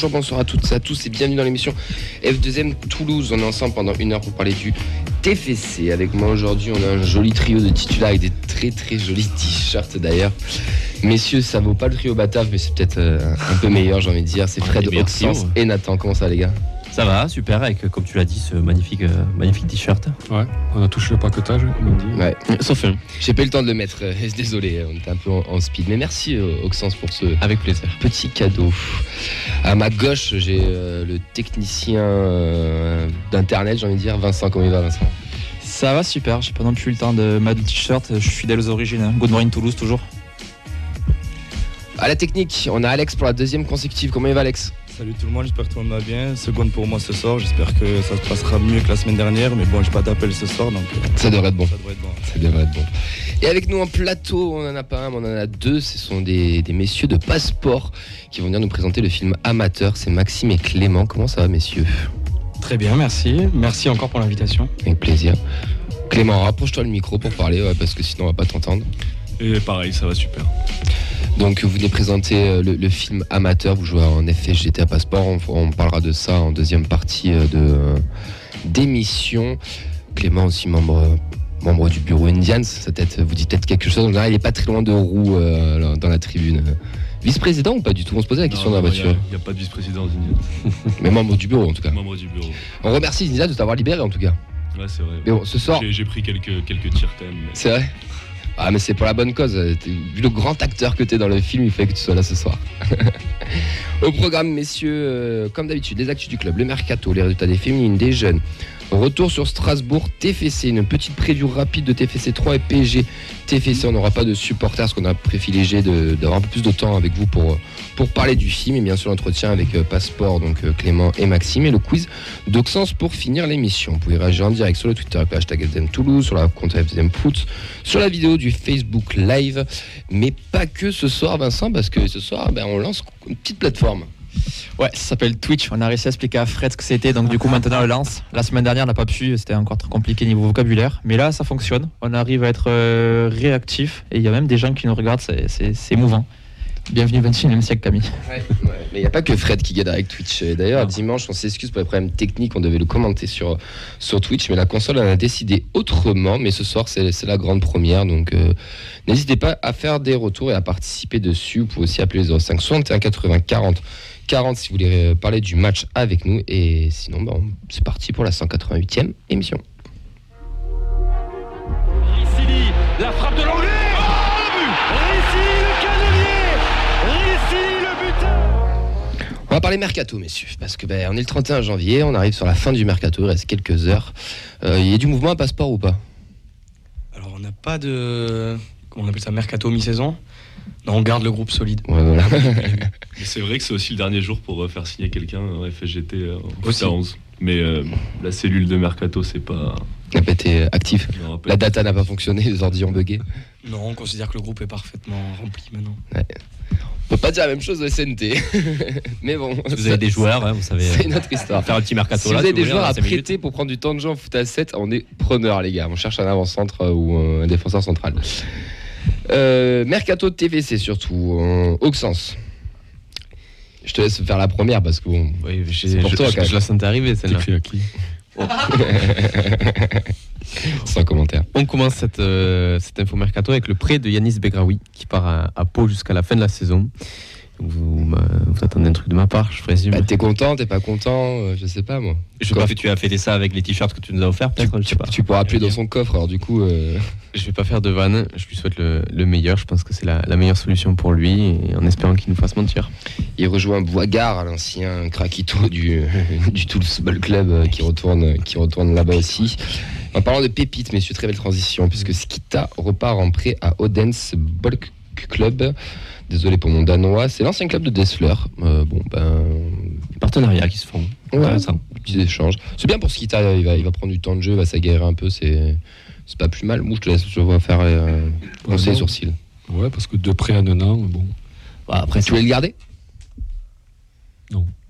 Bonjour, bonsoir à toutes et à tous et bienvenue dans l'émission F2M Toulouse. On est ensemble pendant une heure pour parler du TFC. Avec moi aujourd'hui, on a un joli trio de titulaires avec des très très jolis t-shirts d'ailleurs. Messieurs, ça vaut pas le trio Batave, mais c'est peut-être euh, un peu meilleur, j'ai envie de dire. C'est Fred, Oxens et Nathan. Comment ça, les gars? Ça va, super, avec, euh, comme tu l'as dit, ce magnifique, euh, magnifique t-shirt. Ouais, on a touché le paquetage, comme on dit. Ouais. Sauf un. J'ai pas eu le temps de le mettre, euh, désolé, on était un peu en, en speed. Mais merci, euh, Oxens, pour ce Avec plaisir. petit cadeau. À ma gauche, j'ai euh, le technicien euh, d'internet, j'ai envie de dire. Vincent, comment il va, Vincent? Ça va super, j'ai pas non plus eu le temps de mettre le t-shirt, je suis fidèle aux origines. hein. Good morning Toulouse toujours. À la technique, on a Alex pour la deuxième consécutive. Comment il va, Alex? Salut tout le monde, j'espère que tout le monde va bien. Seconde pour moi ce soir, j'espère que ça se passera mieux que la semaine dernière, mais bon, j'ai pas d'appel ce soir, donc euh, Ça devrait être bon. ça devrait être bon. Ça devrait être bon. Et avec nous en plateau, on en a pas un, mais on en a deux. Ce sont des, des messieurs de passeport qui vont venir nous présenter le film Amateur. C'est Maxime et Clément. Comment ça va, messieurs? Très bien, merci. Merci encore pour l'invitation. Avec plaisir. Clément, rapproche-toi le micro pour parler, ouais, parce que sinon on va pas t'entendre. Et pareil, ça va super. Donc vous venez présenter euh, le, le film Amateur, vous jouez en FSGT à Passeport, on, on parlera de ça en deuxième partie euh, de euh, d'émission. Clément aussi membre membre du bureau Indians, ça vous dit peut-être quelque chose. En général, il est pas très loin de Roux euh, dans la tribune. Vice-président ou pas du tout? On se posait la question dans la voiture. Il n'y a, pas de vice-président aux Indians, Mais membre du bureau en tout cas. membre du bureau. On remercie Indians de t'avoir libéré en tout cas. Ouais, c'est vrai. Mais bon, ce soir, J'ai- pris quelques, quelques tirs mais- c'est vrai? Ah mais c'est pour la bonne cause. Vu le grand acteur que t'es dans le film, il fallait que tu sois là ce soir. Au programme, messieurs, euh, comme d'habitude, les actus du club, le mercato, les résultats des féminines, des jeunes. Retour sur Strasbourg, TFC, une petite preview rapide de TFC 3 et PSG. TFC, on n'aura pas de supporters, parce qu'on a privilégié d'avoir un peu plus de temps avec vous pour, parler du film, et bien sûr l'entretien avec euh, Passeport, donc euh, Clément et Maxime, et le quiz d'Oxens pour finir l'émission. Vous pouvez réagir en direct sur le Twitter avec le hashtag FDM Toulouse, sur la compte FDM sur la vidéo du Facebook Live, mais pas que ce soir, Vincent, parce que ce soir, ben, on lance une petite plateforme. Ouais, ça s'appelle Twitch, on a réussi à expliquer à Fred ce que c'était, donc du coup maintenant on le lance. La semaine dernière on n'a pas pu, c'était encore trop compliqué niveau vocabulaire, mais là ça fonctionne, on arrive à être euh, réactif et il y a même des gens qui nous regardent, c'est- émouvant. Bienvenue au 21e siècle Camille. Mais il n'y a pas que Fred qui gagne avec Twitch. D'ailleurs, dimanche, on s'excuse pour les problèmes techniques. On devait le commenter sur, sur Twitch, mais la console en a décidé autrement. Mais ce soir, c'est c'est la grande première. Donc, euh, n'hésitez pas à faire des retours et à participer dessus. Vous pouvez aussi appeler les 05 61 80 40 40 si vous voulez euh, parler du match avec nous. Et sinon, ben, on- c'est parti pour la 188e émission. Ricili, la frappe de l'anglais Oh, On va parler mercato, messieurs, parce que ben, on est le 31 janvier, on arrive sur la fin du mercato, il reste quelques heures. Euh, Il y a du mouvement à passeport ou pas? Alors, on n'a pas de. Comment on appelle ça Mercato mi-saison on garde le groupe solide. Ouais, voilà. C'est vrai que c'est aussi le dernier jour pour euh, faire signer quelqu'un en FSGT euh, en Aussi. 11. Mais euh, la cellule de Mercato, c'est pas. n'a pas été euh, non, pas- La data n'a pas fonctionné, les ordi ont bugué. Non, on considère que le groupe est parfaitement rempli maintenant. On peut pas dire la même chose au SNT. Mais bon, Vous ça- avez des joueurs, hein, vous savez. C'est euh, notre histoire. faire un petit mercato Si vous avez si des joueurs à minutes. prêter pour prendre du temps de jeu en foot à 7, on est preneur, les gars. On cherche un avant-centre euh, ou un défenseur central. Euh, Mercato de TVC surtout, en Auxence. Je te laisse faire la première parce que bon, Oui, j'ai- C'est pour je, toi, je- quand même. je la sentais arriver celle-là. Qui sans commentaire. On commence cette, euh, cette info mercato avec le prêt de Yanis Begraoui qui part à, à Pau jusqu'à la fin de la saison. Vous, attendez un truc de ma part, je présume. Bah, t'es content, t'es pas content, euh, je sais pas moi. Je sais pas si tu as fait ça avec les t-shirts que tu nous as offerts, peut-être, je sais pas. Tu pourras appuyer dans son coffre, alors du coup. euh, Je vais pas faire de vanne, je lui souhaite le, le meilleur. Je pense que c'est la, la meilleure solution pour lui et en espérant qu'il nous fasse mentir. Il rejoint Boisgard, l'ancien craquito du, du Toulouse Ball Club euh, qui retourne, qui retourne là-bas aussi. En parlant de pépites, messieurs, très belle transition, puisque Skita repart en prêt à Odense Ball Club. Désolé pour mon danois, c'est l'ancien club de Dessler. Euh, bon, ben. Partenariats qui se font. Ouais, Intéressant. petits échanges. C'est bien pour Skita, il va, il va prendre du temps de jeu, il va s'aguerrir un peu, c'est. C'est pas plus mal. Moi, je te laisse, je vois faire euh, poncer les non. sourcils. Ouais, parce que de près à un an, bon. Bah, après, Tu voulais le garder?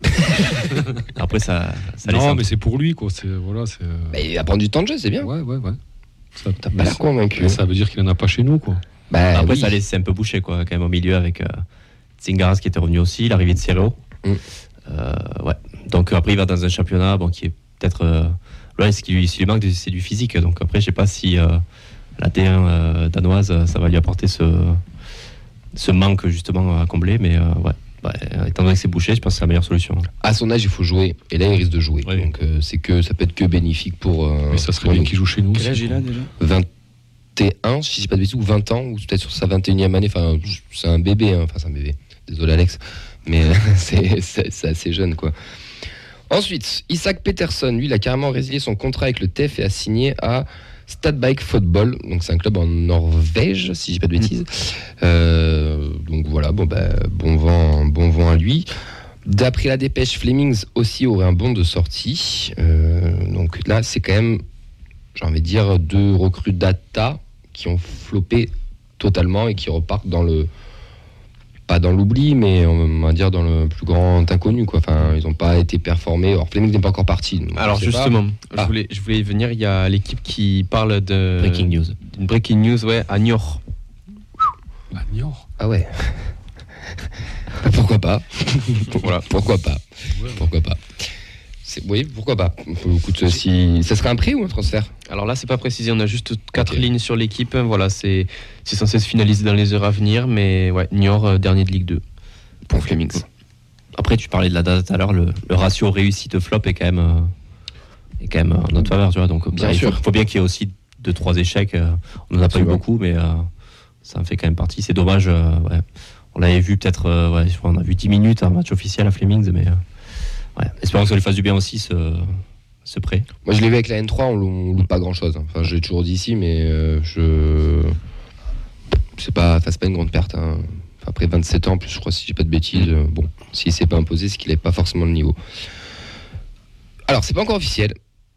Après, ça, ça non, mais c'est pour lui, quoi. C'est voilà, c'est. euh, Bah, Il va prendre du temps de jeu, c'est bien. Ouais, ouais, ouais. Ça, T'as pas l'air convaincu. ça veut dire qu'il en a pas chez nous, quoi. Bah, Après, oui. ça laisse un peu bouché, quoi, quand même, au milieu, avec euh, Tsingaras qui était revenu aussi, l'arrivée de Serrero. Mm. Euh, ouais. Donc après, il va dans un championnat bon, qui est peut-être. Euh, ouais, ce qui lui, ce qui lui manque, c'est du physique. Donc après, je sais pas si euh, la T1 euh, danoise, ça va lui apporter ce, ce manque justement à combler. Mais euh, ouais. Ouais, étant donné que c'est bouché, je pense que c'est la meilleure solution. À son âge, il faut jouer. Et là, il risque de jouer. Oui. Donc, euh, c'est que ça peut être que bénéfique pour. euh, Mais ça serait bien qu'il joue chez nous. Quel âge il a déjà? 21, si je dis pas de bêtises, ou 20 ans, ou peut-être sur sa 21e année. Enfin, c'est un bébé. hein. Enfin, c'est un bébé. Désolé, Alex. Mais euh, c'est assez jeune, quoi. Ensuite, Isaac Peterson, lui, il a carrément résilié son contrat avec le TEF et a signé à Stad Bike Football. Donc, c'est un club en Norvège, si je dis pas de bêtises. Euh, donc, voilà, bon, bah, bon, vent, bon vent à lui. D'après la dépêche, Flemings aussi aurait un bon de sortie. Euh, donc là, c'est quand même, j'ai envie de dire, deux recrues data qui ont floppé totalement et qui repartent dans le. Pas dans l'oubli, mais on va dire dans le plus grand inconnu. Quoi. Enfin, ils n'ont pas été performés. Alors, Flemings n'est pas encore parti. Alors justement, je, Ah. voulais, je voulais y venir, il y a l'équipe qui parle de... Breaking news. Une breaking news, ouais, à Niort. Ah, Niort? Ah ouais. pourquoi pas? Voilà. Pourquoi pas? Pourquoi pas? Oui, pourquoi pas Écoute, si... Ça serait un prêt ou un transfert Alors là, c'est pas précisé, on a juste quatre lignes sur l'équipe. Voilà, c'est c'est censé se finaliser dans les heures à venir, mais ouais, Niort, euh, dernier de Ligue 2. pour Flemings. Après, tu parlais de la date tout à l'heure, le, le ratio réussite-flop est quand même, euh, est quand même en notre faveur, tu vois. Donc, Bien il faut, sûr. faut bien qu'il y ait aussi deux, trois échecs. euh, on n'en a pas eu beaucoup, mais euh, ça en fait quand même partie. C'est dommage. euh, ouais. On l'avait vu peut-être, euh, ouais, on a vu 10 minutes un match officiel à Flemings, mais euh, ouais. espérons que ça lui fasse du bien aussi, ce, ce prêt. Moi, je l'ai vu avec la N3, on lou- on loupe pas grand-chose. hein. Enfin, je l'ai toujours dit ici, mais euh, je... C'est pas, pas une grande perte. hein. Enfin, après 27 ans, plus, je crois, si j'ai pas de bêtises, euh, bon, s'il s'est pas imposé, c'est qu'il n'avait pas forcément le niveau. Alors, c'est pas encore officiel,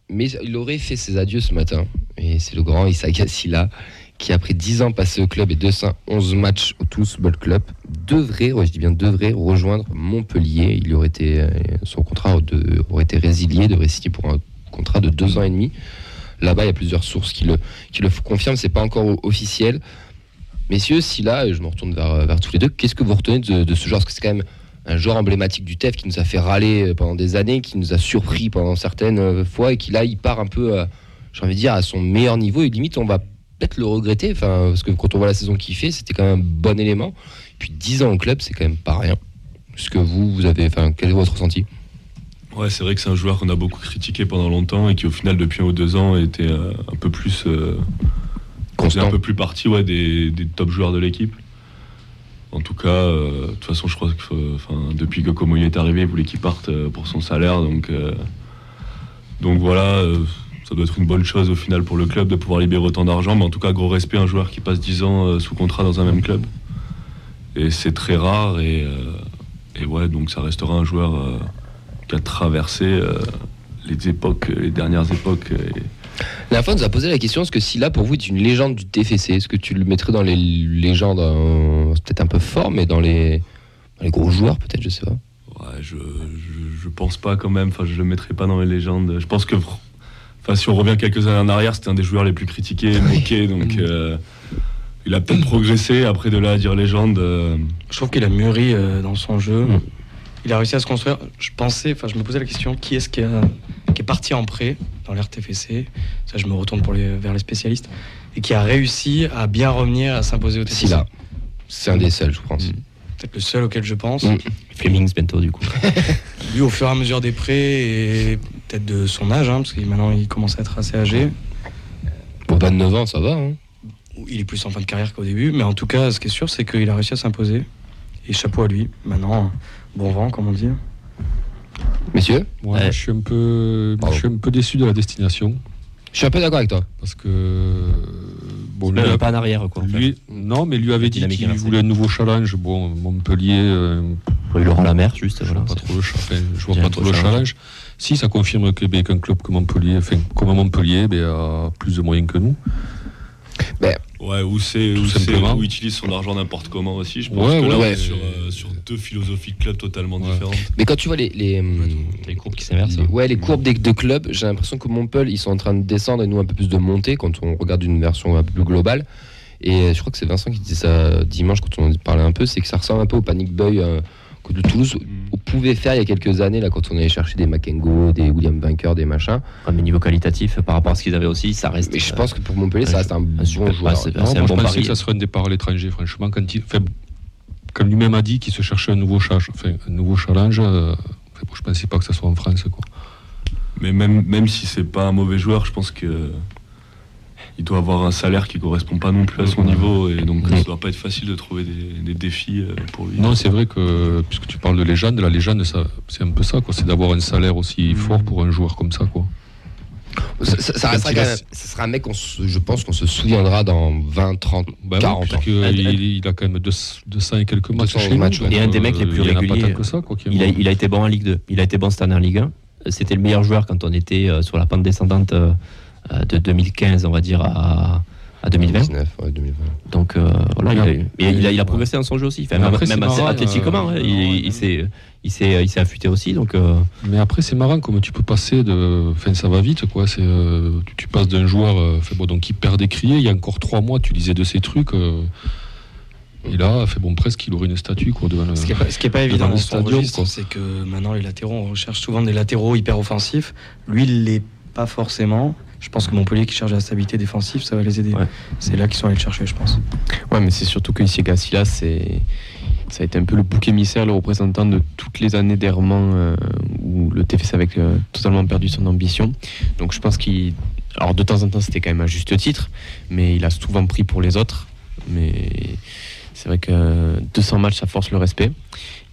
mais il aurait fait ses adieux ce matin. Et c'est le grand Issa Gassila qui, après 10 ans passés au club et 211 matchs au Toulouse Football Club, devrait, je dis bien devrait, rejoindre Montpellier. Il aurait été, euh, son contrat aurait été résilié, devrait signer pour un contrat de deux ans et demi. Là-bas, il y a plusieurs sources qui le, qui le confirment, c'est pas encore officiel. Messieurs, si là, je me retourne vers, vers tous les deux, qu'est-ce que vous retenez de, ce joueur? Parce que c'est quand même un joueur emblématique du TEF qui nous a fait râler euh, pendant des années, qui nous a surpris pendant certaines euh, fois et qui là, il part un peu, euh, j'ai envie de dire, à son meilleur niveau et limite, on va peut-être le regretter, enfin, parce que quand on voit la saison qu'il fait, c'était quand même un bon élément. Puis 10 ans au club, c'est quand même pas rien. Est-ce que vous, vous avez, enfin, quel est votre ressenti? Ouais, c'est vrai que c'est un joueur qu'on a beaucoup critiqué pendant longtemps et qui, au final, depuis un ou deux ans, était euh, un peu plus. euh, Constant. un peu plus partie ouais, des, des top joueurs de l'équipe. En tout cas, euh, de toute façon, je crois que euh, depuis que Komoye est arrivé, il voulait qu'il parte euh, pour son salaire. Donc, donc voilà, ça doit être une bonne chose au final pour le club de pouvoir libérer autant d'argent. Mais en tout cas, gros respect à un joueur qui passe 10 ans euh, sous contrat dans un même club. Et c'est très rare. Et, euh, et ouais, donc ça restera un joueur euh, qui a traversé les époques, les dernières époques. et- La fois, on nous a posé la question est-ce que Silla, pour vous, est une légende du TFC Est-ce que tu le mettrais dans les légendes euh, C'est peut-être un peu fort, mais dans les, dans les gros joueurs, peut-être, je sais pas. Ouais, je, je, je pense pas quand même. Enfin, je le mettrai pas dans les légendes. Je pense que, enfin, si on revient quelques années en arrière, c'était un des joueurs les plus critiqués, moqués. Donc, euh, il a peut-être progressé. Après, de là à dire légende, euh, Je trouve qu'il a mûri euh, dans son jeu. Mm. Il a réussi à se construire. Je pensais, enfin, je me posais la question qui est-ce qui, a- qui est parti en prêt dans l'RTFC Ça, je me retourne pour les, vers les spécialistes et qui a réussi à bien revenir, à s'imposer au TFC. Silla. C'est un des seuls, je pense. Peut-être le seul auquel je pense. Mm. Flemings bientôt, du coup. Lui, au fur et à mesure des prêts et peut-être de son âge, hein, parce que maintenant il commence à être assez âgé. Pour 29 ans, ça va. hein. Il est plus en fin de carrière qu'au début, mais en tout cas, ce qui est sûr, c'est qu'il a réussi à s'imposer. Et chapeau à lui. Maintenant, bon vent, comme on dit. Messieurs, Moi, Ouais. je, suis un peu, Pardon. je suis un peu déçu de la destination. je suis un peu d'accord avec toi. Parce que. Bon, lui, Euh, pas en arrière, quoi. en fait. lui- non, mais lui avait dit qu'il voulait un nouveau challenge. Bon, Montpellier, euh, Il aura la mer, juste. je vois Voilà, pas trop le, cha- enfin, je vois Il y a pas un trop beau le challenge. challenge. Si ça confirme que ben, qu'un club comme Montpellier, enfin, comme Montpellier, ben, a plus de moyens que nous. Ouais, où c'est, où utilise son argent n'importe comment aussi. Je pense Ouais, que là, ouais, on est sur, euh, sur deux philosophies de club totalement Ouais. différentes. Mais quand tu vois les, les, hum, Les courbes qui s'inversent. les- ouais, les courbes des deux clubs, j'ai l'impression que Montpellier, ils sont en train de descendre et nous un peu plus de monter quand on regarde une version un peu plus globale. Et je crois que c'est Vincent qui disait ça dimanche quand on en parlait un peu, c'est que ça ressemble un peu au Panic Boy euh, que le Toulouse Mm. pouvait faire il y a quelques années, là, quand on allait chercher des Makengo, des William Vainqueur, des machins. Mais niveau qualitatif, par rapport à ce qu'ils avaient aussi, ça reste. Mais je euh, pense que pour Montpellier, ça reste un, un bon super joueur. passe. Non, c'est moi, un je bon pensais pari. que ça serait un départ à l'étranger, franchement. Quand, il, quand lui-même a dit qu'il se cherchait un nouveau, enfin, un nouveau challenge, euh, enfin, bon, je pensais pas que ça soit en France. Quoi. Mais même, même si c'est pas un mauvais joueur, je pense que il doit avoir un salaire qui correspond pas non plus à son niveau et donc Mm. ça doit pas être facile de trouver des, des défis euh, pour lui. Non, c'est vrai que, puisque tu parles de légende, la légende, ça, c'est un peu ça, quoi. C'est d'avoir un salaire aussi fort pour un joueur comme ça, quoi. Ça, ça- restera même- sera un mec, qu'on se- je pense qu'on se souviendra dans 20, 30, Bah oui, 40 ans. il, il a quand même 200 et quelques matchs 200 chez nous. matchs, donc, Et un des mecs les euh, plus il réguliers. Que ça, quoi, Il a, il a été bon en Ligue 2. Il a été bon cette année en Ligue 1. C'était le meilleur joueur quand on était euh, sur la pente descendante de 2015, on va dire, à, à 2020. 2019, ouais, 2020. Donc euh, voilà, il a, il a, il a progressé dans son jeu aussi. Enfin, après, même marrant, athlétiquement, euh, hein, il, il s'est il s'est il s'est affûté aussi. Donc euh, Mais après, c'est marrant comme tu peux passer de. Enfin, ça va vite, quoi. C'est, euh, tu, passes d'un joueur euh, fait, bon, donc, qui perd des criers. Il y a encore trois mois, tu lisais de ces trucs. euh, et là, fait, bon, presque, il aurait une statue, quoi, devant le. Ce qui n'est pas, ce qui est pas évident dans le son stadium, c'est que maintenant les latéraux, on recherche souvent des latéraux hyper offensifs. Lui, il l'est pas forcément. Je pense que Montpellier qui cherche la stabilité défensive, ça va les aider. Ouais. C'est là qu'ils sont allés le chercher, je pense. Ouais, mais c'est surtout que ici, Gassila, c'est. Ça a été un peu le bouc émissaire, le représentant de toutes les années d'errement euh, où le TFC avait euh, totalement perdu son ambition. Donc je pense qu'il. Alors de temps en temps, c'était quand même à juste titre, mais il a souvent pris pour les autres. Mais c'est vrai que 200 matchs, ça force le respect.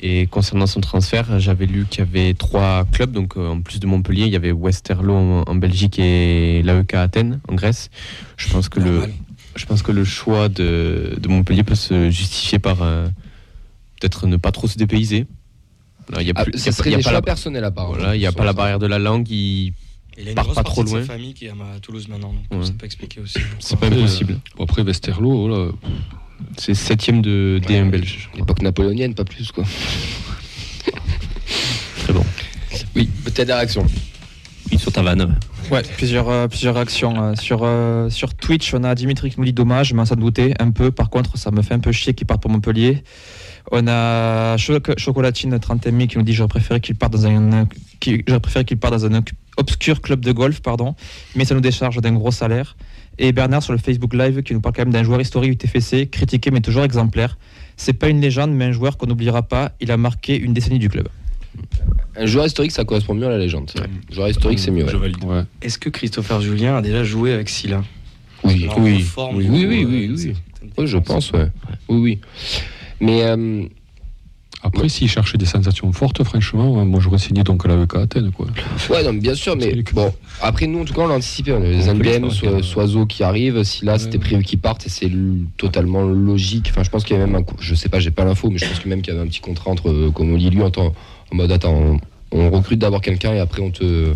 Et concernant son transfert, j'avais lu qu'il y avait trois clubs. Donc euh, en plus de Montpellier, il y avait Westerlo en, en Belgique et l'AEK Athènes en Grèce. Je pense que le. Normal. Je pense que le choix de, de Montpellier peut se justifier par euh, peut-être ne pas trop se dépayser. Voilà, Il y a Ah, plus- il y ça a- serait il y a des pas choix la- personnels à part. voilà, il n'y a pas la barrière de la langue. il- Il a une Part grosse pas trop de loin. sa famille qui est à Toulouse maintenant, donc Ouais. ça peut expliquer aussi. C'est pas impossible. euh, bon, après, Westerlo, voilà. C'est septième de D1 Ouais, belge. L'époque napoléonienne, pas plus quoi. très bon. Oui, peut-être des réactions. Il sur ta vanne. Ouais, plusieurs, euh, plusieurs réactions. euh, sur, euh, sur Twitch, on a Dimitri qui nous dit dommage, mais ça doutait un peu. Par contre, ça me fait un peu chier qu'il parte pour Montpellier. On a Choc- Chocolatine 30 qui nous dit j'aurais préféré qu'il parte dans un j'aurais préféré qu'il parte dans un obscur club de golf, pardon, mais ça nous décharge d'un gros salaire. Et Bernard sur le Facebook Live qui nous parle quand même d'un joueur historique du TFC, critiqué mais toujours exemplaire. C'est pas une légende, mais un joueur qu'on n'oubliera pas. Il a marqué une décennie du club. Un joueur historique, ça correspond mieux à la légende. vrai. Joueur historique, c'est mieux. ouais. Ouais. Est-ce que Christopher Julien a déjà joué avec Silla? Oui, oui, forme, oui, oui, oui, euh, oui, je pense, ouais. Oui, oui. Mais euh, Après, s'il cherchait des sensations fortes, franchement, moi, j'aurais signé donc à l'AEK Athènes, quoi. ouais, non, mais bien sûr, mais bon. Après, nous, en tout cas, on l'a anticipé. On a les NBM, Soiseau qui arrive. Si là, c'était prévu qu'il parte, et c'est totalement logique. Enfin, je pense qu'il y avait même un coup. Je sais pas, j'ai pas l'info, mais je pense que même qu'il y avait un petit contrat entre euh, Comoli et lui en, en mode attends, on, on recrute d'abord quelqu'un et après on te,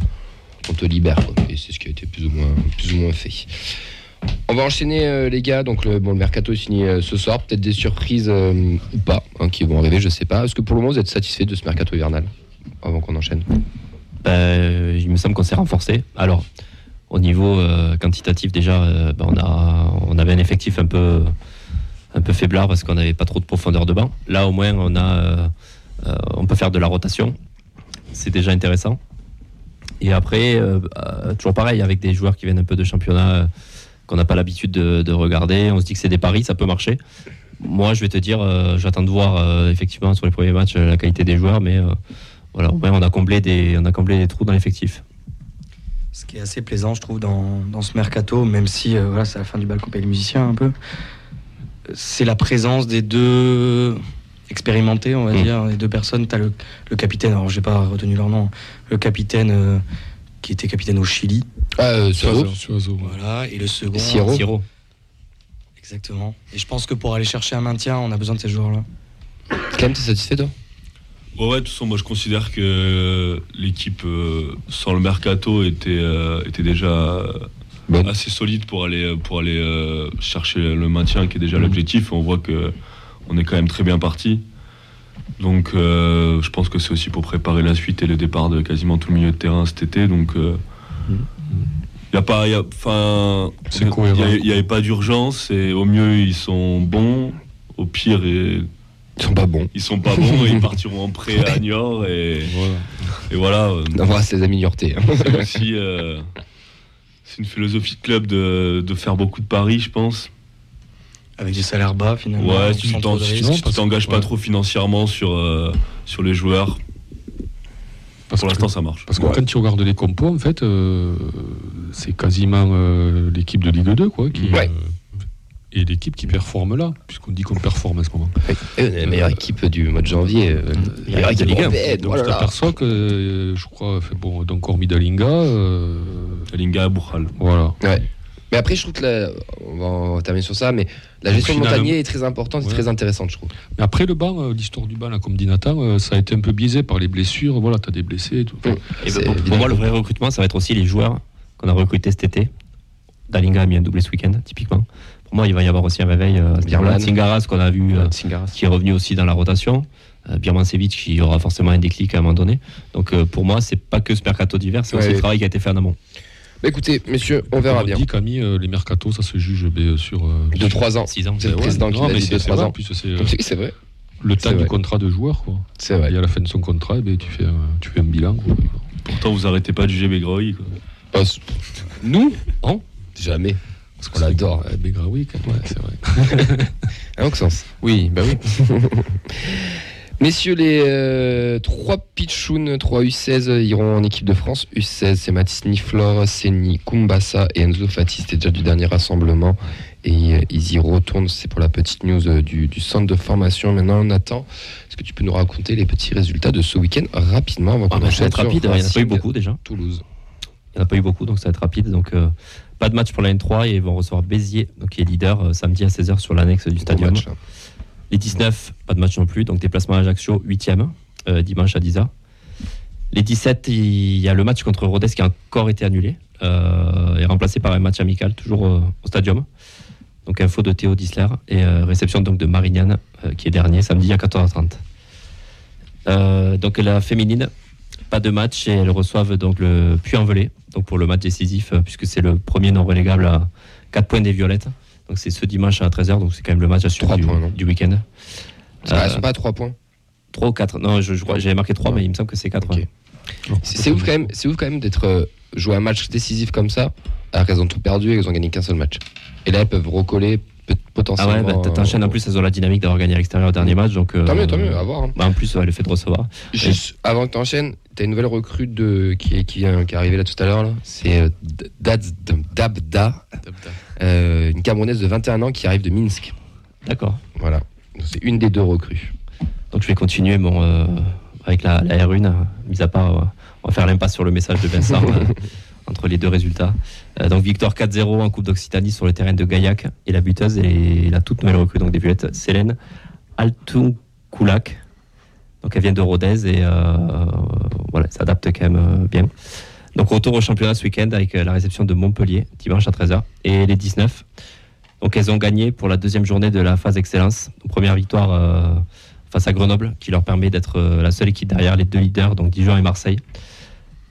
on te libère. quoi. Et c'est ce qui a été plus ou moins, plus ou moins fait. On va enchaîner euh, les gars, donc le, bon, mercato est signé euh, ce soir, peut-être des surprises euh, ou pas hein, qui vont arriver, je sais pas. Est-ce que pour le moment vous êtes satisfait de ce mercato hivernal avant qu'on enchaîne? Ben, il me semble qu'on s'est renforcé. Alors, au niveau quantitatif, déjà, ben, on, avait un effectif un peu, un faiblard parce qu'on n'avait pas trop de profondeur de banc. Là, au moins, on, on peut faire de la rotation. C'est déjà intéressant. Et après, toujours pareil, avec des joueurs qui viennent un peu de championnat qu'on n'a pas l'habitude de, de regarder, on se dit que c'est des paris, ça peut marcher. Moi, je vais te dire, euh, j'attends de voir euh, effectivement sur les premiers matchs euh, la qualité des joueurs, mais voilà, on a comblé des, on a comblé des trous dans l'effectif. Ce qui est assez plaisant, je trouve, dans, dans ce mercato, même si voilà, c'est la fin du bal qu'on paye les musiciens un peu, c'est la présence des deux expérimentés, on va Mm. dire, les deux personnes. Tu as le, le capitaine, alors j'ai pas retenu leur nom, le capitaine qui était capitaine au Chili, Ah, euh, Suazo, ouais. voilà, et le second. Siro. Siro. Exactement. Et je pense que pour aller chercher un maintien, on a besoin de ces joueurs-là. Clem, t'es satisfait toi? Ouais, ouais, de toute façon, moi je considère que l'équipe euh, sans le mercato était, euh, était déjà euh, assez solide pour aller, pour aller euh, chercher le maintien qui est déjà Mhm. l'objectif. On voit que on est quand même très bien parti. Donc euh, je pense que c'est aussi pour préparer la suite et le départ de quasiment tout le milieu de terrain cet été. Donc euh, il y a pas, y a- enfin, C'est il n'y avait pas d'urgence et au mieux ils sont bons, au pire Ils sont pas bons. Ils sont pas bons et ils partiront en prêt à Niort et, et voilà. euh, On embrasse les amis niortais. hein. C'est aussi euh, c'est une philosophie de club de, de faire beaucoup de paris, je pense. Avec des salaires bas finalement. Ouais, si tu de t'engages pas trop financièrement sur, euh, sur les joueurs, Parce pour que- l'instant ça marche. Parce que quand tu regardes les compos, en fait, euh, c'est quasiment euh, l'équipe de Ligue 2, quoi, qui, Ouais. euh, et l'équipe qui performe là, puisqu'on dit qu'on performe à ce moment. Et on est la meilleure équipe du mois de janvier. euh, meilleure équipe Ligue un. européenne, Donc oh là tu là. t'aperçois que, je crois, fait, bon, donc hormis Dalinga, euh, Dalinga à Bouchal. voilà. Ouais. Mais après, je trouve que la- on, va, terminer sur ça, mais la gestion de Montagnier est très importante et très intéressante, je trouve. Mais après le banc, euh, l'histoire du banc, là, comme dit Nathan, euh, ça a été un peu biaisé par les blessures. Voilà, tu as des blessés et tout. Mm. Et C'est pour, moi, le vrai recrutement, ça va être aussi les joueurs qu'on a recrutés cet été. Dalinga a mis un doublé ce week-end, typiquement. Pour moi, il va y avoir aussi un réveil. Euh, Birman. qu'on a vu, euh, qui est revenu aussi dans la rotation. Euh, Birmancevic, qui aura forcément un déclic à un moment donné. Donc, euh, pour moi, c'est pas que ce mercato d'hiver, c'est aussi le travail qui a été fait en amont. Bah, écoutez, messieurs, on verra Comme bien. dit Camille, euh, les mercatos, ça se juge ben, sur. euh, De 3 ans. 6 ans. C'est le Ouais, président qui non, mais dit c'est de c'est 3 vrai, ans. en plus, c'est euh, c'est vrai. le temps du contrat de joueur. Quoi. C'est vrai. Et à la fin de son contrat, eh ben, tu, fais, un- tu fais un bilan. quoi. Pourtant, vous arrêtez pas de juger. Oh, c'est- nous Non Jamais. Parce qu'on l'adore. Euh, Begraoui, quand même, ouais, c'est vrai. Hein, Auxence Oui, bah oui. Messieurs, les euh, 3 Pichounes, 3 U16 iront en équipe de France. U16, c'est Mathis Niflor, Seni Kumbassa et Enzo Fati. C'était déjà du dernier rassemblement. Et euh, ils y retournent. C'est pour la petite news euh, du, du centre de formation. Maintenant, Nathan, est-ce que tu peux nous raconter les petits résultats de ce week-end rapidement avant Ah, bah, ça va être rapide, il n'y en a pas eu beaucoup déjà. Toulouse. Il n'y en a pas eu beaucoup, donc ça va être rapide. Donc, euh, pas de match pour la N3 et ils vont recevoir Béziers, donc qui est leader samedi à 16h sur l'annexe du stadium. match, là. Les 19, pas de match non plus, donc déplacement à Ajaccio, 8e, euh, dimanche à 10h. Les 17, il y a le match contre Rodez qui a encore été annulé euh, et remplacé par un match amical, toujours euh, au stadium. Donc info de Théo Disler et réception donc de Marignane qui est dernier samedi à 14h30. Euh, donc la féminine, pas de match et elles reçoivent donc le Puy-en-Velay donc pour le match décisif puisque c'est le premier non relégable à 4 points des Violettes. Donc c'est ce dimanche à 13h donc c'est quand même le match à suivre du, du week-end. Elles Euh, sont pas à 3 points. 3 ou 4 Non, je, je crois j'avais marqué 3 mais il me semble que c'est 4. Ok. C'est c'est ouf quand même, c'est ouf quand même d'être euh, joué un match décisif comme ça, alors qu'elles ont tout perdu et qu'elles ont gagné qu'un seul match. Et là, elles peuvent recoller peut- Ah potentiellement. ouais, bah, t'enchaînes euh, en plus, elles ont la dynamique d'avoir gagné à l'extérieur au dernier match. Donc, euh, Tant mieux, tant mieux, à voir. hein. bah, en plus, ouais, le fait de recevoir. Juste avant que tu enchaînes, tu as une nouvelle recrue de, qui, est, qui, vient- qui est arrivée là tout à l'heure. C'est euh, Dabda, euh, une Camerounaise de 21 ans qui arrive de Minsk. D'accord. Voilà. C'est une des deux recrues. Donc je vais continuer euh, avec la, la R1, euh, mis à part, euh, on va faire l'impasse sur le message de Vincent euh, entre les deux résultats. Euh, donc victoire 4-0 en Coupe d'Occitanie sur le terrain de Gaillac et la buteuse et la toute nouvelle recrue donc des Violettes, Célène Altunkoulak. Donc elle vient de Rodez et euh, voilà, s'adapte quand même euh, bien. Donc retour au championnat ce week-end avec euh, la réception de Montpellier dimanche à 13h et les 19. Donc elles ont gagné pour la deuxième journée de la phase excellence. Première victoire face à Grenoble, qui leur permet d'être la seule équipe derrière les deux leaders, donc Dijon et Marseille.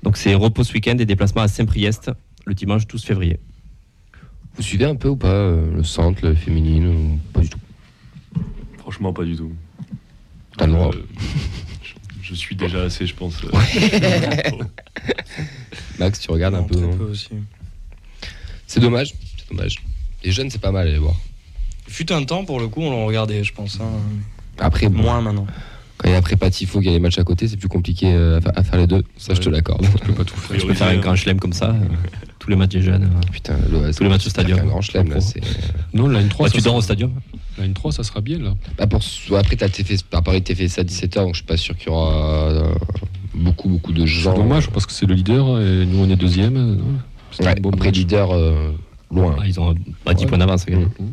Donc c'est repos ce week-end et déplacement à Saint-Priest le dimanche 12 février. Vous suivez un peu ou pas euh, le centre, le féminine ou Pas du tout? Franchement, pas du tout. T'as le droit. Euh, je, je suis déjà assez, je pense. euh, Max, tu regardes un peu. très non peu aussi. C'est dommage. C'est dommage. Les jeunes, c'est pas mal à les voir. Fut un temps, pour le coup, on le regardait, je pense. hein. Après, bon, Moins maintenant. quand il y a après Patifo qui a les matchs à côté, c'est plus compliqué euh, à, fa- à faire les deux. Ça, je te l'accorde. Tu peux pas tout faire. Je peux faire un grand chelem comme ça, euh, tous les matchs des jeunes. euh. Putain, le, Tous les matchs au stadium. Un grand chelem, là. C'est. Non, la N3, Bah, ça tu dors sera- au stadium La N3, ça sera bien, là. Bah pour, après, t'as fait, par Paris, t'es fait ça à 17h, donc je suis pas sûr qu'il y aura euh, beaucoup, beaucoup de C'est gens. dommage parce que c'est le leader et nous, on est deuxième. C'est Ouais, un bon après, match. leader euh, loin. Ah, Ils ont bah, 10 Ouais. points d'avance. quand même. Vous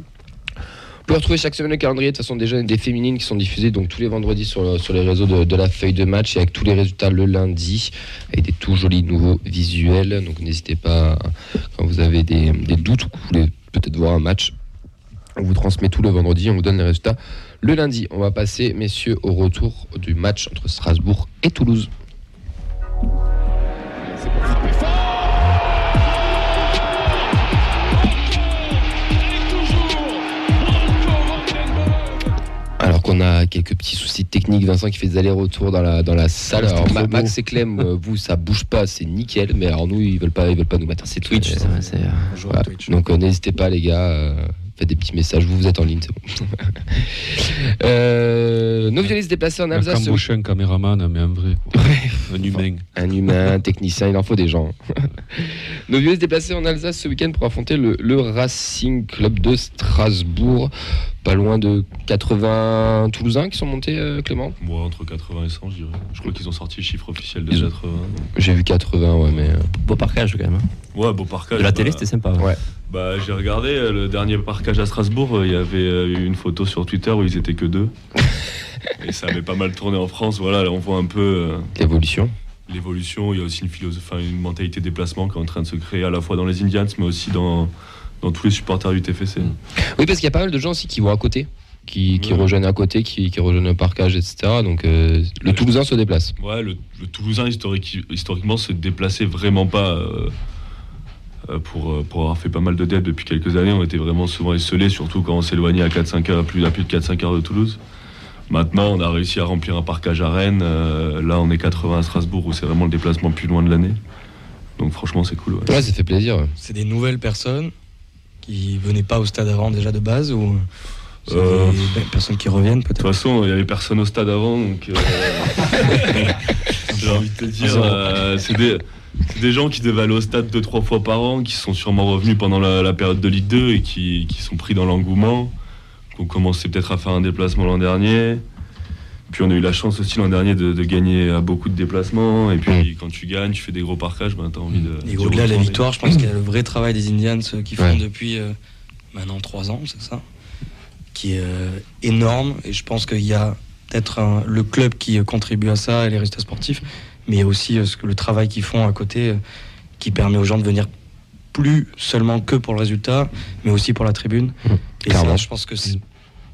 pouvez retrouver chaque semaine le calendrier de façon des jeunes et des féminines qui sont diffusés donc tous les vendredis sur, le- sur les réseaux de, la feuille de match et avec tous les résultats le lundi avec des tout jolis nouveaux visuels. Donc n'hésitez pas quand vous avez des, des doutes ou que vous voulez peut-être voir un match. On vous transmet tout le vendredi, on vous donne les résultats le lundi. On va passer, messieurs, au retour du match entre Strasbourg et Toulouse. Alors qu'on a quelques petits soucis techniques. Vincent qui fait des allers-retours dans la, dans la salle. Ah, Alors, Ma-. Max et Clem, euh, vous, ça bouge pas, c'est nickel. Mais alors, nous, ils veulent pas, ils veulent pas nous mettre. C'est Twitch, Euh, ça, c'est, Bonjour voilà. Twitch. Donc, euh, n'hésitez pas, les gars. euh, faites des petits messages. Vous, vous êtes en ligne, c'est bon. Euh, nos violets se déplacer en Un Alsace. Cambouchin, un caméraman, mais un vrai. Un humain. Un humain, un technicien, il en faut des gens. Nos vieux se déplacer en Alsace ce week-end pour affronter le, le Racing Club de Strasbourg. Pas loin de 80 Toulousains qui sont montés, euh, Clément? Moi, entre 80 et 100, je dirais. Je crois qu'ils ont sorti le chiffre officiel de Ils ont- 80. J'ai vu 80, ouais, mais. euh, beau parcage quand même. hein. Ouais, beau parcage. De la bah, télé, c'était sympa. ouais. Ouais. Bah, j'ai regardé euh, le dernier parcage à Strasbourg. Il y avait une photo sur Twitter où ils étaient que deux. et ça avait pas mal tourné en France. Voilà, là, on voit un peu L'évolution. l'évolution. Il y a aussi une philosophie, enfin, une mentalité déplacement qui est en train de se créer à la fois dans les Indians, mais aussi dans, dans tous les supporters du TFC. Oui, parce qu'il y a pas mal de gens aussi qui vont à côté, qui, qui Ouais. rejoignent à côté, qui, qui rejoignent le parcage, etc. Donc euh, le Ouais. Toulousain se déplace. Ouais, le, le Toulousain historique, historiquement se déplaçait vraiment pas euh, euh, pour, pour avoir fait pas mal de dettes depuis quelques années. On était vraiment souvent esselés, surtout quand on s'éloignait à 4-5 heures, plus, à plus de 4-5 heures de Toulouse. Maintenant, on a réussi à remplir un parcage à Rennes. euh, là, on est 80 à Strasbourg où c'est vraiment le déplacement le plus loin de l'année. Donc franchement, c'est cool. ouais. Ouais, ça fait plaisir. C'est des nouvelles personnes qui venaient pas au stade avant déjà de base ou Euh. des personnes qui reviennent De toute peut-être façon, il y avait personne au stade avant, donc euh, j'ai envie de te dire, euh, c'est des, c'est des gens qui devaient aller au stade deux trois fois par an, qui sont sûrement revenus pendant la, la période de Ligue 2 et qui, qui sont pris dans l'engouement, qui ont commencé peut-être à faire un déplacement l'an dernier. Puis on a eu la chance aussi l'an dernier de, de gagner à beaucoup de déplacements. Et puis quand tu gagnes, tu fais des gros parcages, ben, t'as envie de. Et au-delà de la victoire, je pense qu'il y a le vrai travail des Indians euh, qui font Ouais. depuis euh, maintenant trois ans, c'est ça Qui est euh, énorme. Et je pense qu'il y a peut-être le club qui euh, contribue à ça et les résultats sportifs, mais aussi euh, ce que, le travail qu'ils font à côté euh, qui permet aux gens de venir plus seulement que pour le résultat, mais aussi pour la tribune. Et clairement. ça, je pense que c'est